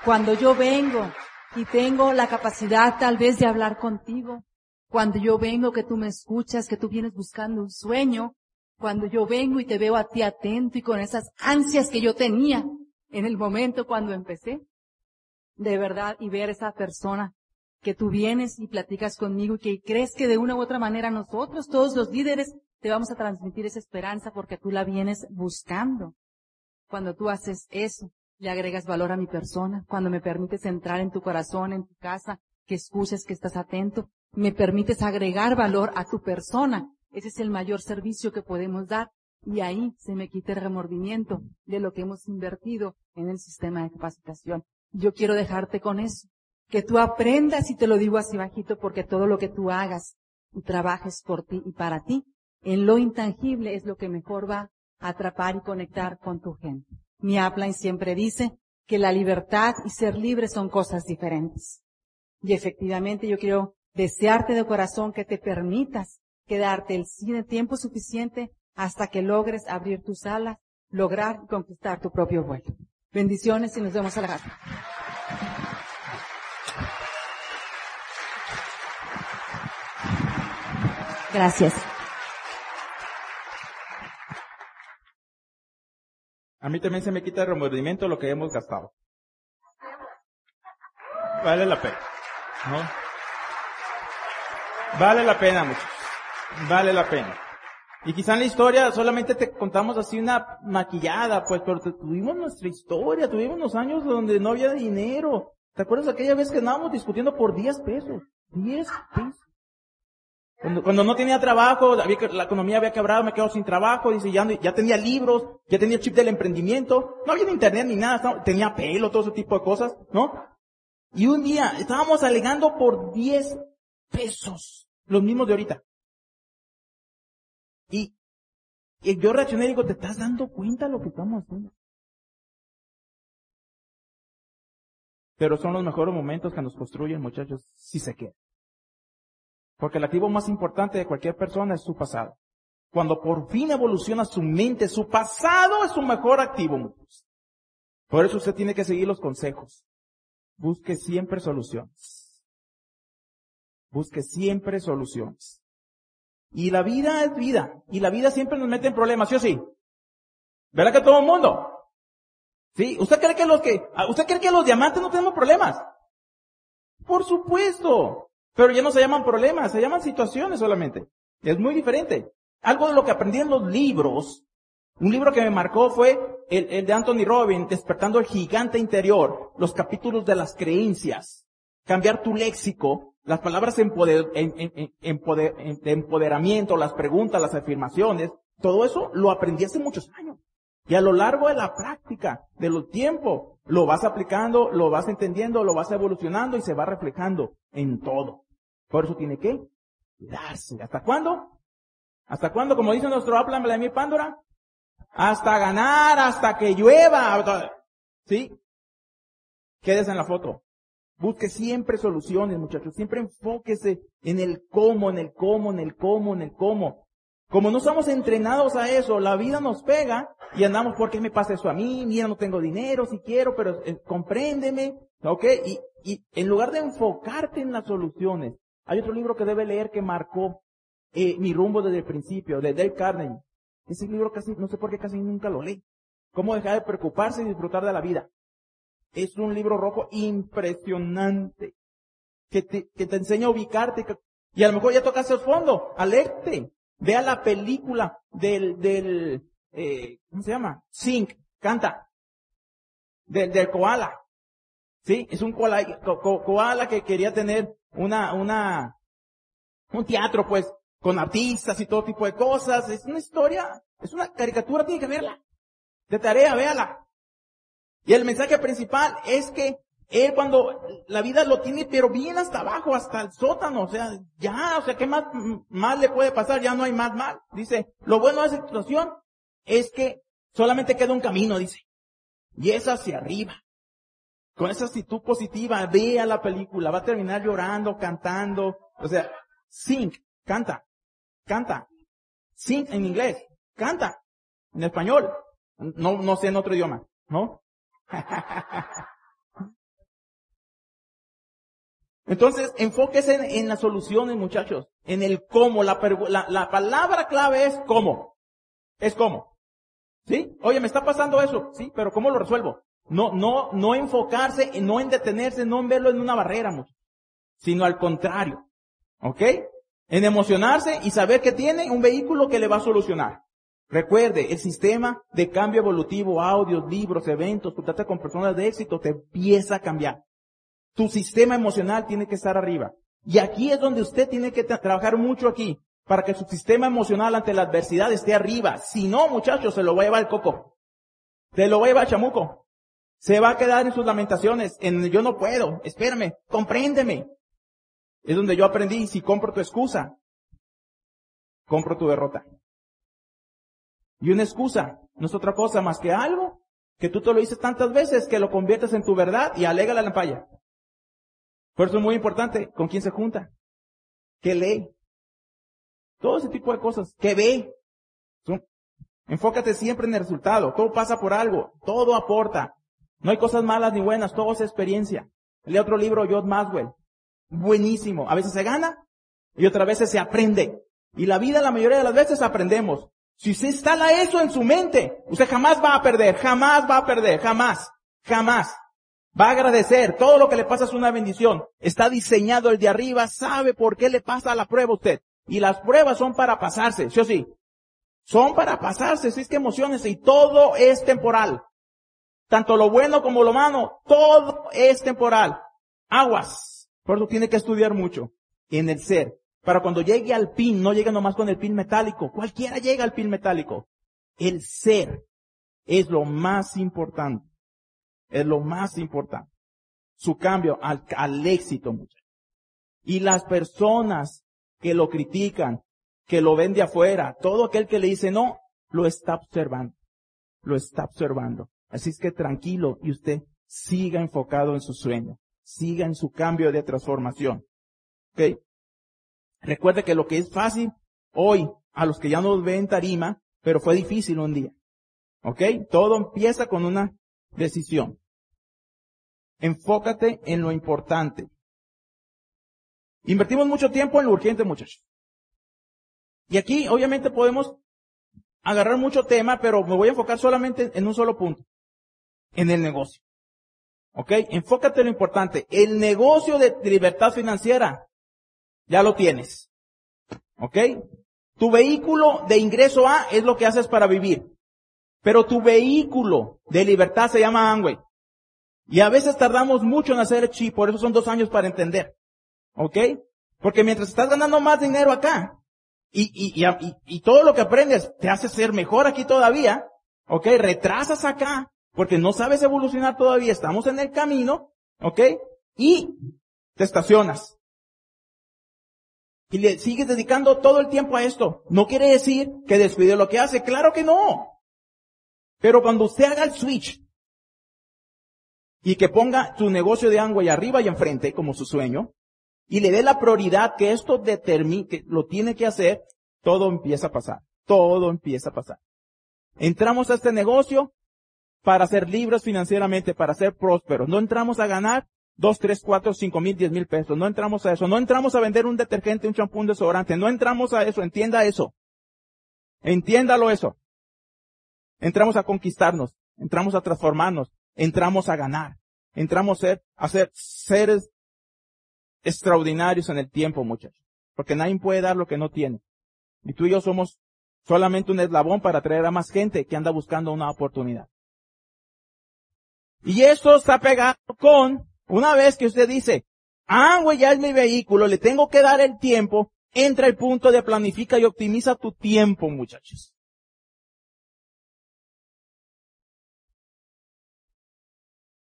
cuando yo vengo y tengo la capacidad tal vez de hablar contigo, cuando yo vengo que tú me escuchas, que tú vienes buscando un sueño, cuando yo vengo y te veo a ti atento y con esas ansias que yo tenía, en el momento cuando empecé, de verdad y ver esa persona que tú vienes y platicas conmigo y que crees que de una u otra manera nosotros, todos los líderes, te vamos a transmitir esa esperanza porque tú la vienes buscando. Cuando tú haces eso, le agregas valor a mi persona, cuando me permites entrar en tu corazón, en tu casa, que escuches, que estás atento, me permites agregar valor a tu persona. Ese es el mayor servicio que podemos dar y ahí se me quita el remordimiento de lo que hemos invertido en el sistema de capacitación. Yo quiero dejarte con eso, que tú aprendas y te lo digo así bajito porque todo lo que tú hagas y trabajes por ti y para ti, en lo intangible es lo que mejor va a atrapar y conectar con tu gente. Mi upline siempre dice que la libertad y ser libre son cosas diferentes. Y efectivamente yo quiero desearte de corazón que te permitas quedarte el tiempo suficiente hasta que logres abrir tus alas, lograr conquistar tu propio vuelo. Bendiciones y nos vemos a la casa. Gracias.
A mí también se me quita el remordimiento lo que hemos gastado. Vale la pena. ¿no? Vale la pena, muchachos. Vale la pena. Y quizá en la historia solamente te contamos así una maquillada, pues, pero tuvimos nuestra historia, tuvimos unos años donde no había dinero. ¿Te acuerdas aquella vez que andábamos discutiendo por 10 pesos? 10 pesos. Cuando, no tenía trabajo, la economía había quebrado, me quedo sin trabajo, dice, ya, ya tenía libros, ya tenía chip del emprendimiento, no había internet ni nada, tenía pelo, todo ese tipo de cosas, ¿no? Y un día estábamos alegando por 10 pesos, los mismos de ahorita. Y, yo reaccioné y digo, ¿te estás dando cuenta de lo que estamos haciendo? Pero son los mejores momentos que nos construyen, muchachos, si se queda. Porque el activo más importante de cualquier persona es su pasado. Cuando por fin evoluciona su mente, su pasado es su mejor activo. Por eso usted tiene que seguir los consejos. Busque siempre soluciones. Busque siempre soluciones. Y la vida es vida. Y la vida siempre nos mete en problemas, ¿sí o sí? ¿Verdad que todo el mundo? ¿Sí? ¿Usted cree que los que, ah, usted cree que los diamantes no tenemos problemas? Por supuesto. Pero ya no se llaman problemas, se llaman situaciones solamente. Es muy diferente. Algo de lo que aprendí en los libros, un libro que me marcó fue el, de Anthony Robbins, Despertando el Gigante Interior, los capítulos de las creencias. Cambiar tu léxico, las palabras de empoderamiento, las preguntas, las afirmaciones, todo eso lo aprendí hace muchos años. Y a lo largo de la práctica, de los tiempos, lo vas aplicando, lo vas entendiendo, lo vas evolucionando y se va reflejando en todo. Por eso tiene que darse. ¿Hasta cuándo? ¿Hasta cuándo? Como dice nuestro Aplan Vladimir Pándora, hasta ganar, hasta que llueva. ¿Sí? Quédese en la foto. Busque siempre soluciones, muchachos. Siempre enfóquese en el cómo, en el cómo, en el cómo, en el cómo. Como no estamos entrenados a eso, la vida nos pega y andamos, ¿por qué me pasa eso a mí? Mira, no tengo dinero, si quiero, pero eh, compréndeme, ¿ok? Y, y en lugar de enfocarte en las soluciones, hay otro libro que debe leer que marcó eh, mi rumbo desde el principio, de Dale Carnegie. Ese libro casi, no sé por qué casi nunca lo leí. Cómo dejar de preocuparse y disfrutar de la vida. Es un libro rojo impresionante. Que te, que te enseña a ubicarte. Y a lo mejor ya tocas el fondo. Alerte. Vea la película del, del, eh, ¿cómo se llama? Zinc. Canta. Del, del koala. Sí, es un koala, koala que quería tener una, una, un teatro pues con artistas y todo tipo de cosas. Es una historia, es una caricatura, tiene que verla. De tarea, véala. Y el mensaje principal es que él cuando la vida lo tiene, pero bien hasta abajo, hasta el sótano, o sea, ya, o sea, ¿qué más mal le puede pasar? Ya no hay más mal. Dice, lo bueno de esa situación es que solamente queda un camino, dice. Y es hacia arriba. Con esa actitud positiva, vea la película, va a terminar llorando, cantando, o sea, sing, canta. Canta. Sing en inglés. Canta. En español. No, no sé en otro idioma. ¿No? Entonces, enfóquese en, las soluciones, muchachos. En el cómo. La, la, la, palabra clave es cómo. Es cómo. ¿Sí? Oye, me está pasando eso. Sí, pero ¿cómo lo resuelvo? No, no, no enfocarse, no en detenerse, no en verlo en una barrera, mucho, sino al contrario. ¿Ok? En emocionarse y saber que tiene un vehículo que le va a solucionar. Recuerde, el sistema de cambio evolutivo, audios, libros, eventos, contacto con personas de éxito, te empieza a cambiar. Tu sistema emocional tiene que estar arriba. Y aquí es donde usted tiene que trabajar mucho aquí, para que su sistema emocional ante la adversidad esté arriba. Si no, muchachos, se lo va a llevar el coco. Se lo va a llevar el chamuco. Se va a quedar en sus lamentaciones, en yo no puedo, espérame, compréndeme. Es donde yo aprendí, si compro tu excusa, compro tu derrota. Y una excusa no es otra cosa más que algo que tú te lo dices tantas veces que lo conviertes en tu verdad y alega la lampalla. Por eso es muy importante con quién se junta, qué lee, todo ese tipo de cosas, qué ve. Enfócate siempre en el resultado, todo pasa por algo, todo aporta. No hay cosas malas ni buenas, todo es experiencia. Lee otro libro, John Maswell. Buenísimo. A veces se gana y otras veces se aprende. Y la vida la mayoría de las veces aprendemos. Si usted instala eso en su mente, usted jamás va a perder, jamás va a perder, jamás, jamás. Va a agradecer. Todo lo que le pasa es una bendición. Está diseñado el de arriba, sabe por qué le pasa la prueba a usted. Y las pruebas son para pasarse, ¿sí o sí? Son para pasarse, si es que emociones y todo es temporal. Tanto lo bueno como lo malo, todo es temporal. Aguas. Por eso tiene que estudiar mucho en el ser. Para cuando llegue al pin, no llegue nomás con el pin metálico. Cualquiera llega al pin metálico. El ser es lo más importante. Es lo más importante. Su cambio al, éxito, muchachos. Y las personas que lo critican, que lo ven de afuera, todo aquel que le dice no, lo está observando. Lo está observando. Así es que tranquilo y usted siga enfocado en su sueño. Siga en su cambio de transformación. ¿Ok? Recuerde que lo que es fácil hoy, a los que ya nos ven tarima, pero fue difícil un día. ¿Ok? Todo empieza con una decisión. Enfócate en lo importante. Invertimos mucho tiempo en lo urgente, muchachos. Y aquí, obviamente, podemos agarrar mucho tema, pero me voy a enfocar solamente en un solo punto. En el negocio. ¿Ok? Enfócate en lo importante. El negocio de libertad financiera, ya lo tienes. ¿Ok? Tu vehículo de ingreso A es lo que haces para vivir. Pero tu vehículo de libertad se llama Amway. Y a veces tardamos mucho en hacer chip, por eso son dos años para entender. ¿Ok? Porque mientras estás ganando más dinero acá, y, y, y, y, todo lo que aprendes te hace ser mejor aquí todavía, ¿ok? Retrasas acá, porque no sabes evolucionar todavía, estamos en el camino, ¿ok? Y te estacionas. Y le sigues dedicando todo el tiempo a esto. No quiere decir que descuide lo que hace, claro que no. Pero cuando usted haga el switch y que ponga su negocio de Angway arriba y enfrente como su sueño, y le dé la prioridad que esto determine, que lo tiene que hacer, todo empieza a pasar. Todo empieza a pasar. Entramos a este negocio para ser libres financieramente, para ser prósperos. No entramos a ganar dos, tres, cuatro, cinco mil, diez mil pesos. No entramos a eso. No entramos a vender un detergente, un champú, un desodorante. No entramos a eso. Entienda eso. Entiéndalo eso. Entramos a conquistarnos. Entramos a transformarnos. Entramos a ganar. Entramos a ser, a ser seres extraordinarios en el tiempo, muchachos. Porque nadie puede dar lo que no tiene. Y tú y yo somos solamente un eslabón para atraer a más gente que anda buscando una oportunidad. Y esto está pegado con, una vez que usted dice, ah, güey, ya es mi vehículo, le tengo que dar el tiempo, entra el punto de planifica y optimiza tu tiempo, muchachos.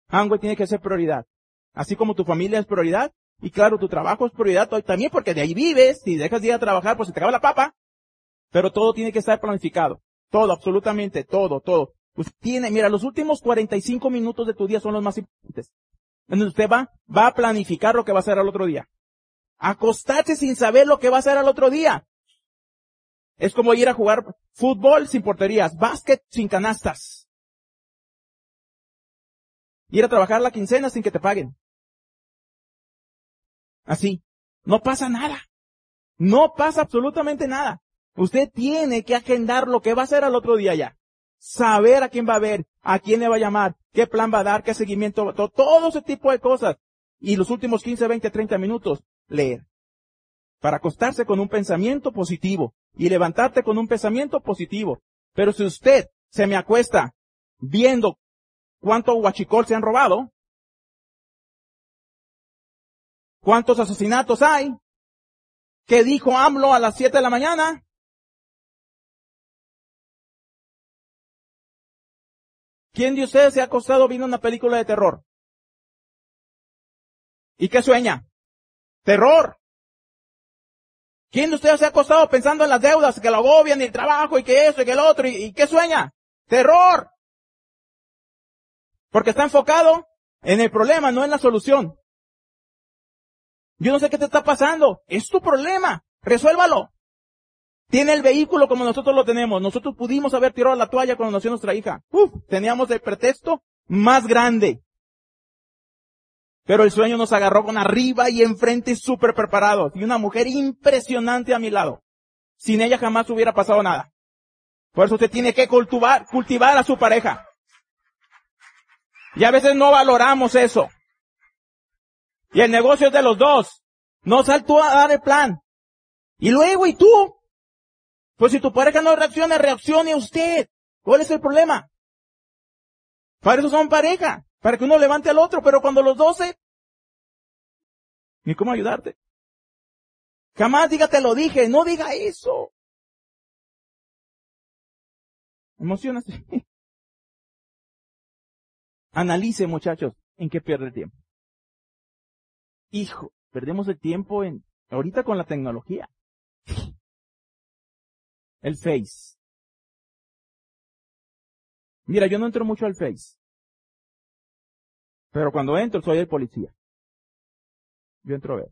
Angüe tiene que ser prioridad. Así como tu familia es prioridad, y claro, tu trabajo es prioridad también porque de ahí vives. Si dejas de ir a trabajar, pues se te acaba la papa. Pero todo tiene que estar planificado. Todo, absolutamente todo, todo. Usted tiene, mira, los últimos 45 minutos de tu día son los más importantes. Entonces usted va, va a planificar lo que va a hacer al otro día. Acostarse sin saber lo que va a hacer al otro día. Es como ir a jugar fútbol sin porterías, básquet sin canastas. Ir a trabajar la quincena sin que te paguen. Así. No pasa nada. No pasa absolutamente nada. Usted tiene que agendar lo que va a hacer al otro día ya. Saber a quién va a ver, a quién le va a llamar, qué plan va a dar, qué seguimiento, todo, todo ese tipo de cosas. Y los últimos 15, 20, 30 minutos, leer. Para acostarse con un pensamiento positivo y levantarte con un pensamiento positivo. Pero si usted se me acuesta viendo cuánto huachicol se han robado, cuántos asesinatos hay, qué dijo AMLO a las 7 de la mañana, ¿Quién de ustedes se ha acostado viendo una película de terror? ¿Y qué sueña? Terror. ¿Quién de ustedes se ha acostado pensando en las deudas, que lo agobian y el trabajo y que eso y que el otro y, y qué sueña? Terror. Porque está enfocado en el problema, no en la solución. Yo no sé qué te está pasando. Es tu problema. Resuélvalo. Tiene el vehículo como nosotros lo tenemos. Nosotros pudimos haber tirado la toalla cuando nació nuestra hija. Uf, teníamos el pretexto más grande. Pero el sueño nos agarró con arriba y enfrente súper preparados. Y una mujer impresionante a mi lado. Sin ella jamás hubiera pasado nada. Por eso usted tiene que cultivar, cultivar a su pareja. Y a veces no valoramos eso. Y el negocio es de los dos. No saltó a dar el plan. Y luego, ¿y tú? Pues si tu pareja no reacciona, reaccione usted. ¿Cuál es el problema? Para eso son pareja. Para que uno levante al otro, pero cuando los dos se... Ni cómo ayudarte. Jamás diga te lo dije, no diga eso. Emocionate. Analice, muchachos, en qué pierde el tiempo. Hijo, perdemos el tiempo en, ahorita con la tecnología. El Face. Mira, yo no entro mucho al Face. Pero cuando entro soy el policía. Yo entro a ver.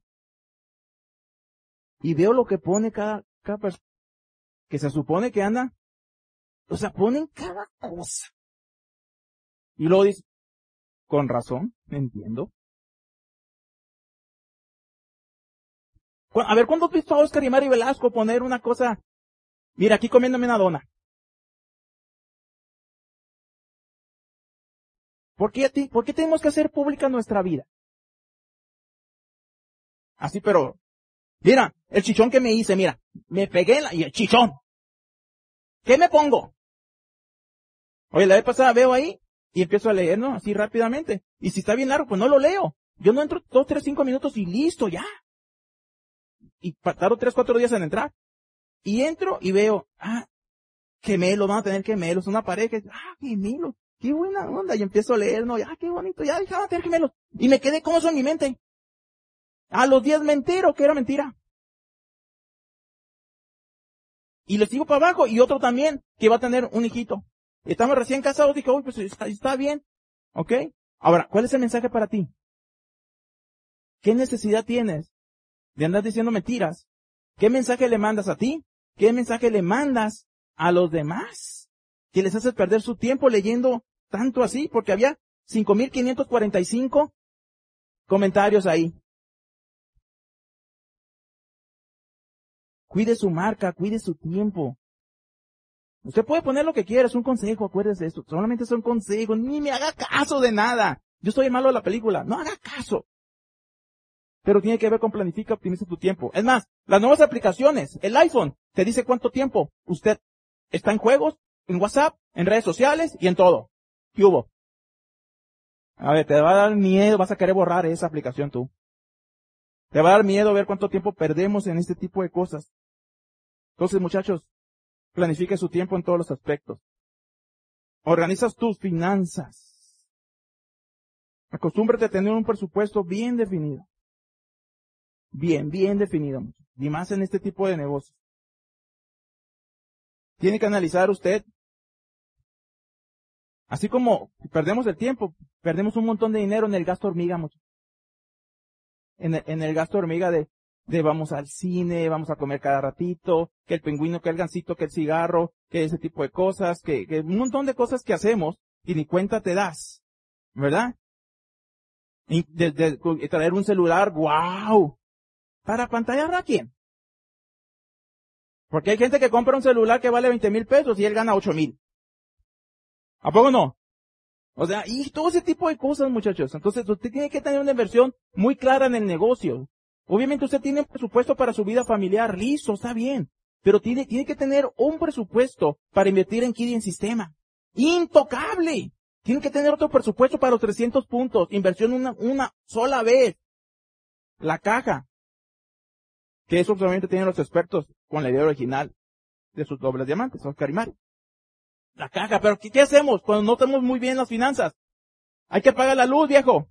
Y veo lo que pone cada, cada persona. Que se supone que anda. O sea, ponen cada cosa. Y luego dice, con razón, entiendo. A ver, ¿cuándo has visto a Oscar y Mari Velasco poner una cosa Mira, aquí comiéndome una dona. ¿Por qué, ti, ¿Por qué tenemos que hacer pública nuestra vida? Así, pero, mira, el chichón que me hice, mira, me pegué en la, y el chichón. ¿Qué me pongo? Oye, la vez pasada veo ahí y empiezo a leer, ¿no? Así rápidamente. Y si está bien largo, pues no lo leo. Yo no entro dos, tres, cinco minutos y listo, ya. Y tardo tres, cuatro días en entrar. Y entro y veo, ah, gemelos, van a tener gemelos, una pareja, ah, gemelos, qué buena onda. Y empiezo a leer, no, ah, qué bonito, ya dejaban tener gemelos. Y me quedé con eso en mi mente. A los días me entero que era mentira. Y le sigo para abajo, y otro también, que va a tener un hijito. Estamos recién casados, dije, uy, pues está, está bien. ¿Ok? Ahora, ¿cuál es el mensaje para ti? ¿Qué necesidad tienes de andar diciendo mentiras? ¿Qué mensaje le mandas a ti? ¿Qué mensaje le mandas a los demás? Que les haces perder su tiempo leyendo tanto así, porque había 5.545 comentarios ahí. Cuide su marca, cuide su tiempo. Usted puede poner lo que quiera, es un consejo, acuérdese de esto. Solamente es un consejo, ni me haga caso de nada. Yo el malo de la película, no haga caso pero tiene que ver con planifica, optimiza tu tiempo. Es más, las nuevas aplicaciones, el iPhone, te dice cuánto tiempo usted está en juegos, en WhatsApp, en redes sociales y en todo. ¿Qué hubo? A ver, te va a dar miedo, vas a querer borrar esa aplicación tú. Te va a dar miedo ver cuánto tiempo perdemos en este tipo de cosas. Entonces, muchachos, planifique su tiempo en todos los aspectos. Organizas tus finanzas. Acostúmbrate a tener un presupuesto bien definido bien, bien definido, y más en este tipo de negocios. Tiene que analizar usted. Así como perdemos el tiempo, perdemos un montón de dinero en el gasto hormiga, mucho. En el, en el gasto hormiga de, de vamos al cine, vamos a comer cada ratito, que el pingüino, que el gancito, que el cigarro, que ese tipo de cosas, que, que un montón de cosas que hacemos y ni cuenta te das, ¿verdad? Y de, traer un celular, wow, ¿Para pantallar a quién? Porque hay gente que compra un celular que vale 20 mil pesos y él gana 8 mil. ¿A poco no? O sea, y todo ese tipo de cosas, muchachos. Entonces, usted tiene que tener una inversión muy clara en el negocio. Obviamente usted tiene un presupuesto para su vida familiar, listo, está bien. Pero tiene, tiene que tener un presupuesto para invertir en KIDI en sistema. Intocable. Tiene que tener otro presupuesto para los 300 puntos. Inversión una, una sola vez. La caja. Que eso solamente tienen los expertos con la idea original de sus dobles diamantes, Oscar y. La caja, pero ¿qué, hacemos cuando no tenemos muy bien las finanzas? Hay que pagar la luz, viejo.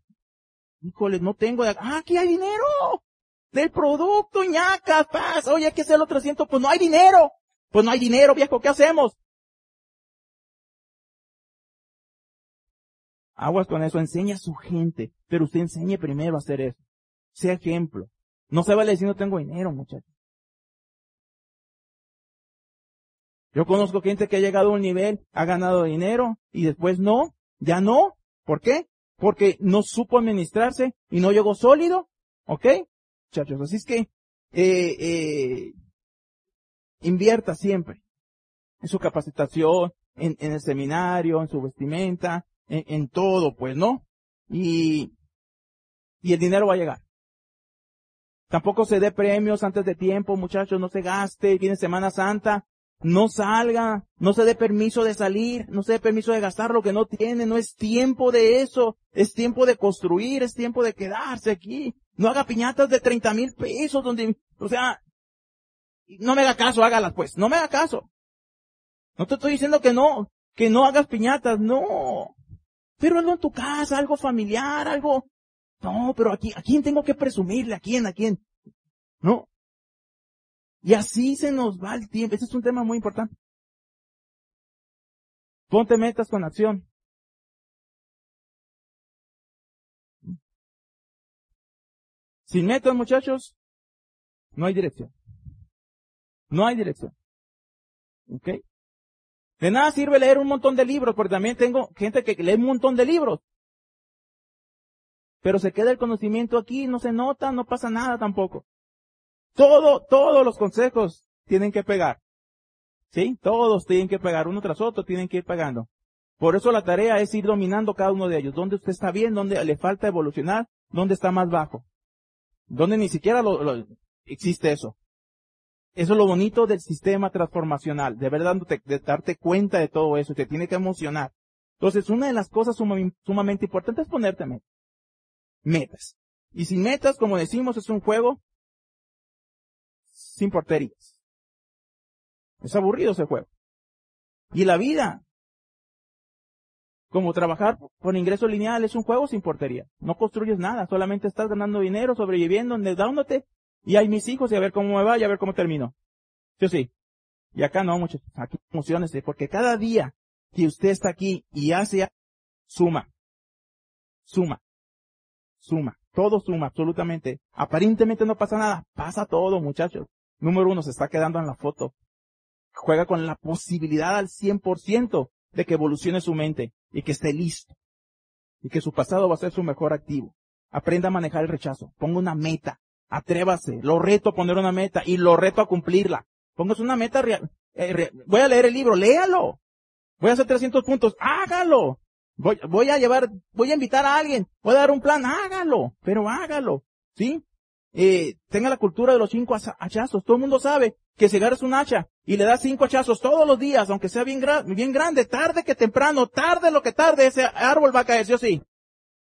Híjole, no tengo. Ah, aquí hay dinero. Del producto, ñacas, paz. Oye, hay que hacer los 300. Pues no hay dinero. Pues no hay dinero, viejo. ¿Qué hacemos? Aguas con eso. Enseña a su gente. Pero usted enseñe primero a hacer eso. Sea ejemplo. No se vale decir no tengo dinero, muchachos. Yo conozco gente que ha llegado a un nivel, ha ganado dinero y después no, ya no. ¿Por qué? Porque no supo administrarse y no llegó sólido. ¿Ok? Muchachos, así es que eh, eh, invierta siempre en su capacitación, en, el seminario, en su vestimenta, en, todo, pues, ¿no? Y el dinero va a llegar. Tampoco se dé premios antes de tiempo, muchachos, no se gaste, viene Semana Santa, no salga, no se dé permiso de salir, no se dé permiso de gastar lo que no tiene, no es tiempo de eso, es tiempo de construir, es tiempo de quedarse aquí. No haga piñatas de 30 mil pesos donde, o sea, no me haga caso, hágalas pues, no me haga caso. No te estoy diciendo que no, que no hagas piñatas, no. Pero algo en tu casa, algo familiar, algo, no, pero aquí, ¿a quién tengo que presumirle? ¿A quién? ¿A quién? No. Y así se nos va el tiempo. Ese es un tema muy importante. Ponte metas con acción. Sin metas, muchachos, no hay dirección. No hay dirección. ¿Ok? De nada sirve leer un montón de libros, porque también tengo gente que lee un montón de libros. Pero se queda el conocimiento aquí, no se nota, no pasa nada tampoco. Todo, todos los consejos tienen que pegar. ¿Sí? Todos tienen que pegar, uno tras otro tienen que ir pegando. Por eso la tarea es ir dominando cada uno de ellos. ¿Dónde usted está bien? ¿Dónde le falta evolucionar? ¿Dónde está más bajo? ¿Dónde ni siquiera lo, existe eso? Eso es lo bonito del sistema transformacional. De verdad, de darte cuenta de todo eso. Te tiene que emocionar. Entonces, una de las cosas sumamente importantes es ponerte. Metas. Y sin metas, como decimos, es un juego sin porterías. Es aburrido ese juego. Y la vida, como trabajar con ingreso lineal, es un juego sin portería. No construyes nada, solamente estás ganando dinero, sobreviviendo, endeudándote, y hay mis hijos y a ver cómo me va y a ver cómo termino. Sí o sí. Y acá no, muchachos. Aquí emociones, porque cada día que usted está aquí y hace, suma. Suma. Suma. Todo suma, absolutamente. Aparentemente no pasa nada. Pasa todo, muchachos. Número uno, se está quedando en la foto. Juega con la posibilidad al 100% de que evolucione su mente y que esté listo. Y que su pasado va a ser su mejor activo. Aprenda a manejar el rechazo. Ponga una meta. Atrévase. Lo reto a poner una meta y lo reto a cumplirla. Póngase una meta real. Eh, voy a leer el libro. Léalo. Voy a hacer 300 puntos. Hágalo. Voy, voy a llevar, voy a invitar a alguien, voy a dar un plan, hágalo, pero hágalo, ¿sí? Eh, tenga la cultura de los cinco hachazos. Todo el mundo sabe que si agarras un hacha y le das cinco hachazos todos los días, aunque sea bien, bien grande, tarde que temprano, tarde lo que tarde, ese árbol va a caer, sí o sí.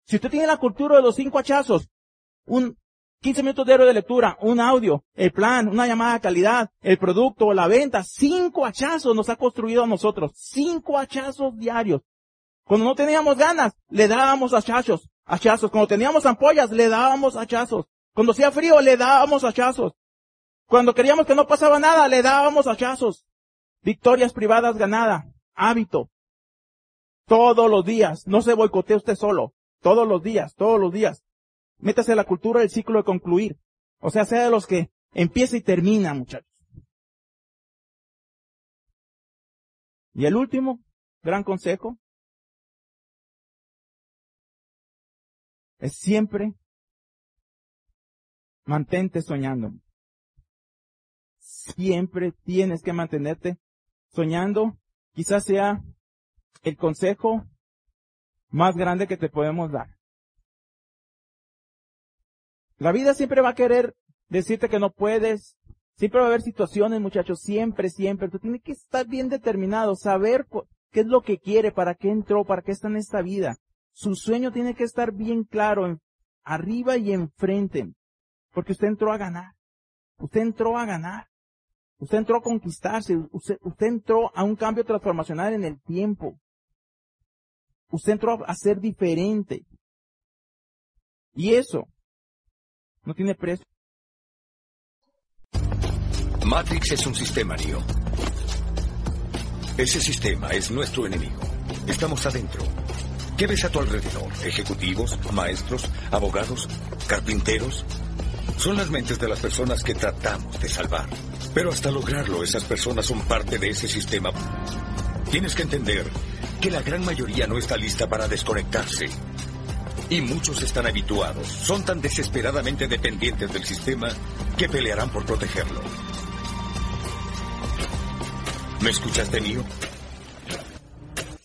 Si usted tiene la cultura de los cinco hachazos, un 15 minutos diario de lectura, un audio, el plan, una llamada de calidad, el producto, la venta, cinco hachazos nos ha construido a nosotros. Cinco hachazos diarios. Cuando no teníamos ganas, le dábamos hachazos, hachazos. Cuando teníamos ampollas, le dábamos hachazos. Cuando hacía frío, le dábamos hachazos. Cuando queríamos que no pasaba nada, le dábamos hachazos. Victorias privadas ganadas. Hábito. Todos los días. No se boicotee usted solo. Todos los días, todos los días. Métase la cultura del ciclo de concluir. O sea, sea de los que empieza y termina, muchachos. Y el último gran consejo es siempre mantente soñando. Siempre tienes que mantenerte soñando. Quizás sea el consejo más grande que te podemos dar. La vida siempre va a querer decirte que no puedes. Siempre va a haber situaciones, muchachos, siempre, siempre. Tú tienes que estar bien determinado, saber qué es lo que quiere, para qué entró, para qué está en esta vida. Su sueño tiene que estar bien claro, arriba y enfrente. Porque usted entró a ganar. Usted entró a ganar. Usted entró a conquistarse. Usted, entró a un cambio transformacional en el tiempo. Usted entró a ser diferente. Y eso no tiene precio.
Matrix es un sistema, Neo. Ese sistema es nuestro enemigo. Estamos adentro. ¿Qué ves a tu alrededor? ¿Ejecutivos, maestros, abogados, carpinteros? Son las mentes de las personas que tratamos de salvar. Pero hasta lograrlo, esas personas son parte de ese sistema. Tienes que entender que la gran mayoría no está lista para desconectarse. Y muchos están habituados, son tan desesperadamente dependientes del sistema que pelearán por protegerlo. ¿Me escuchaste, mío?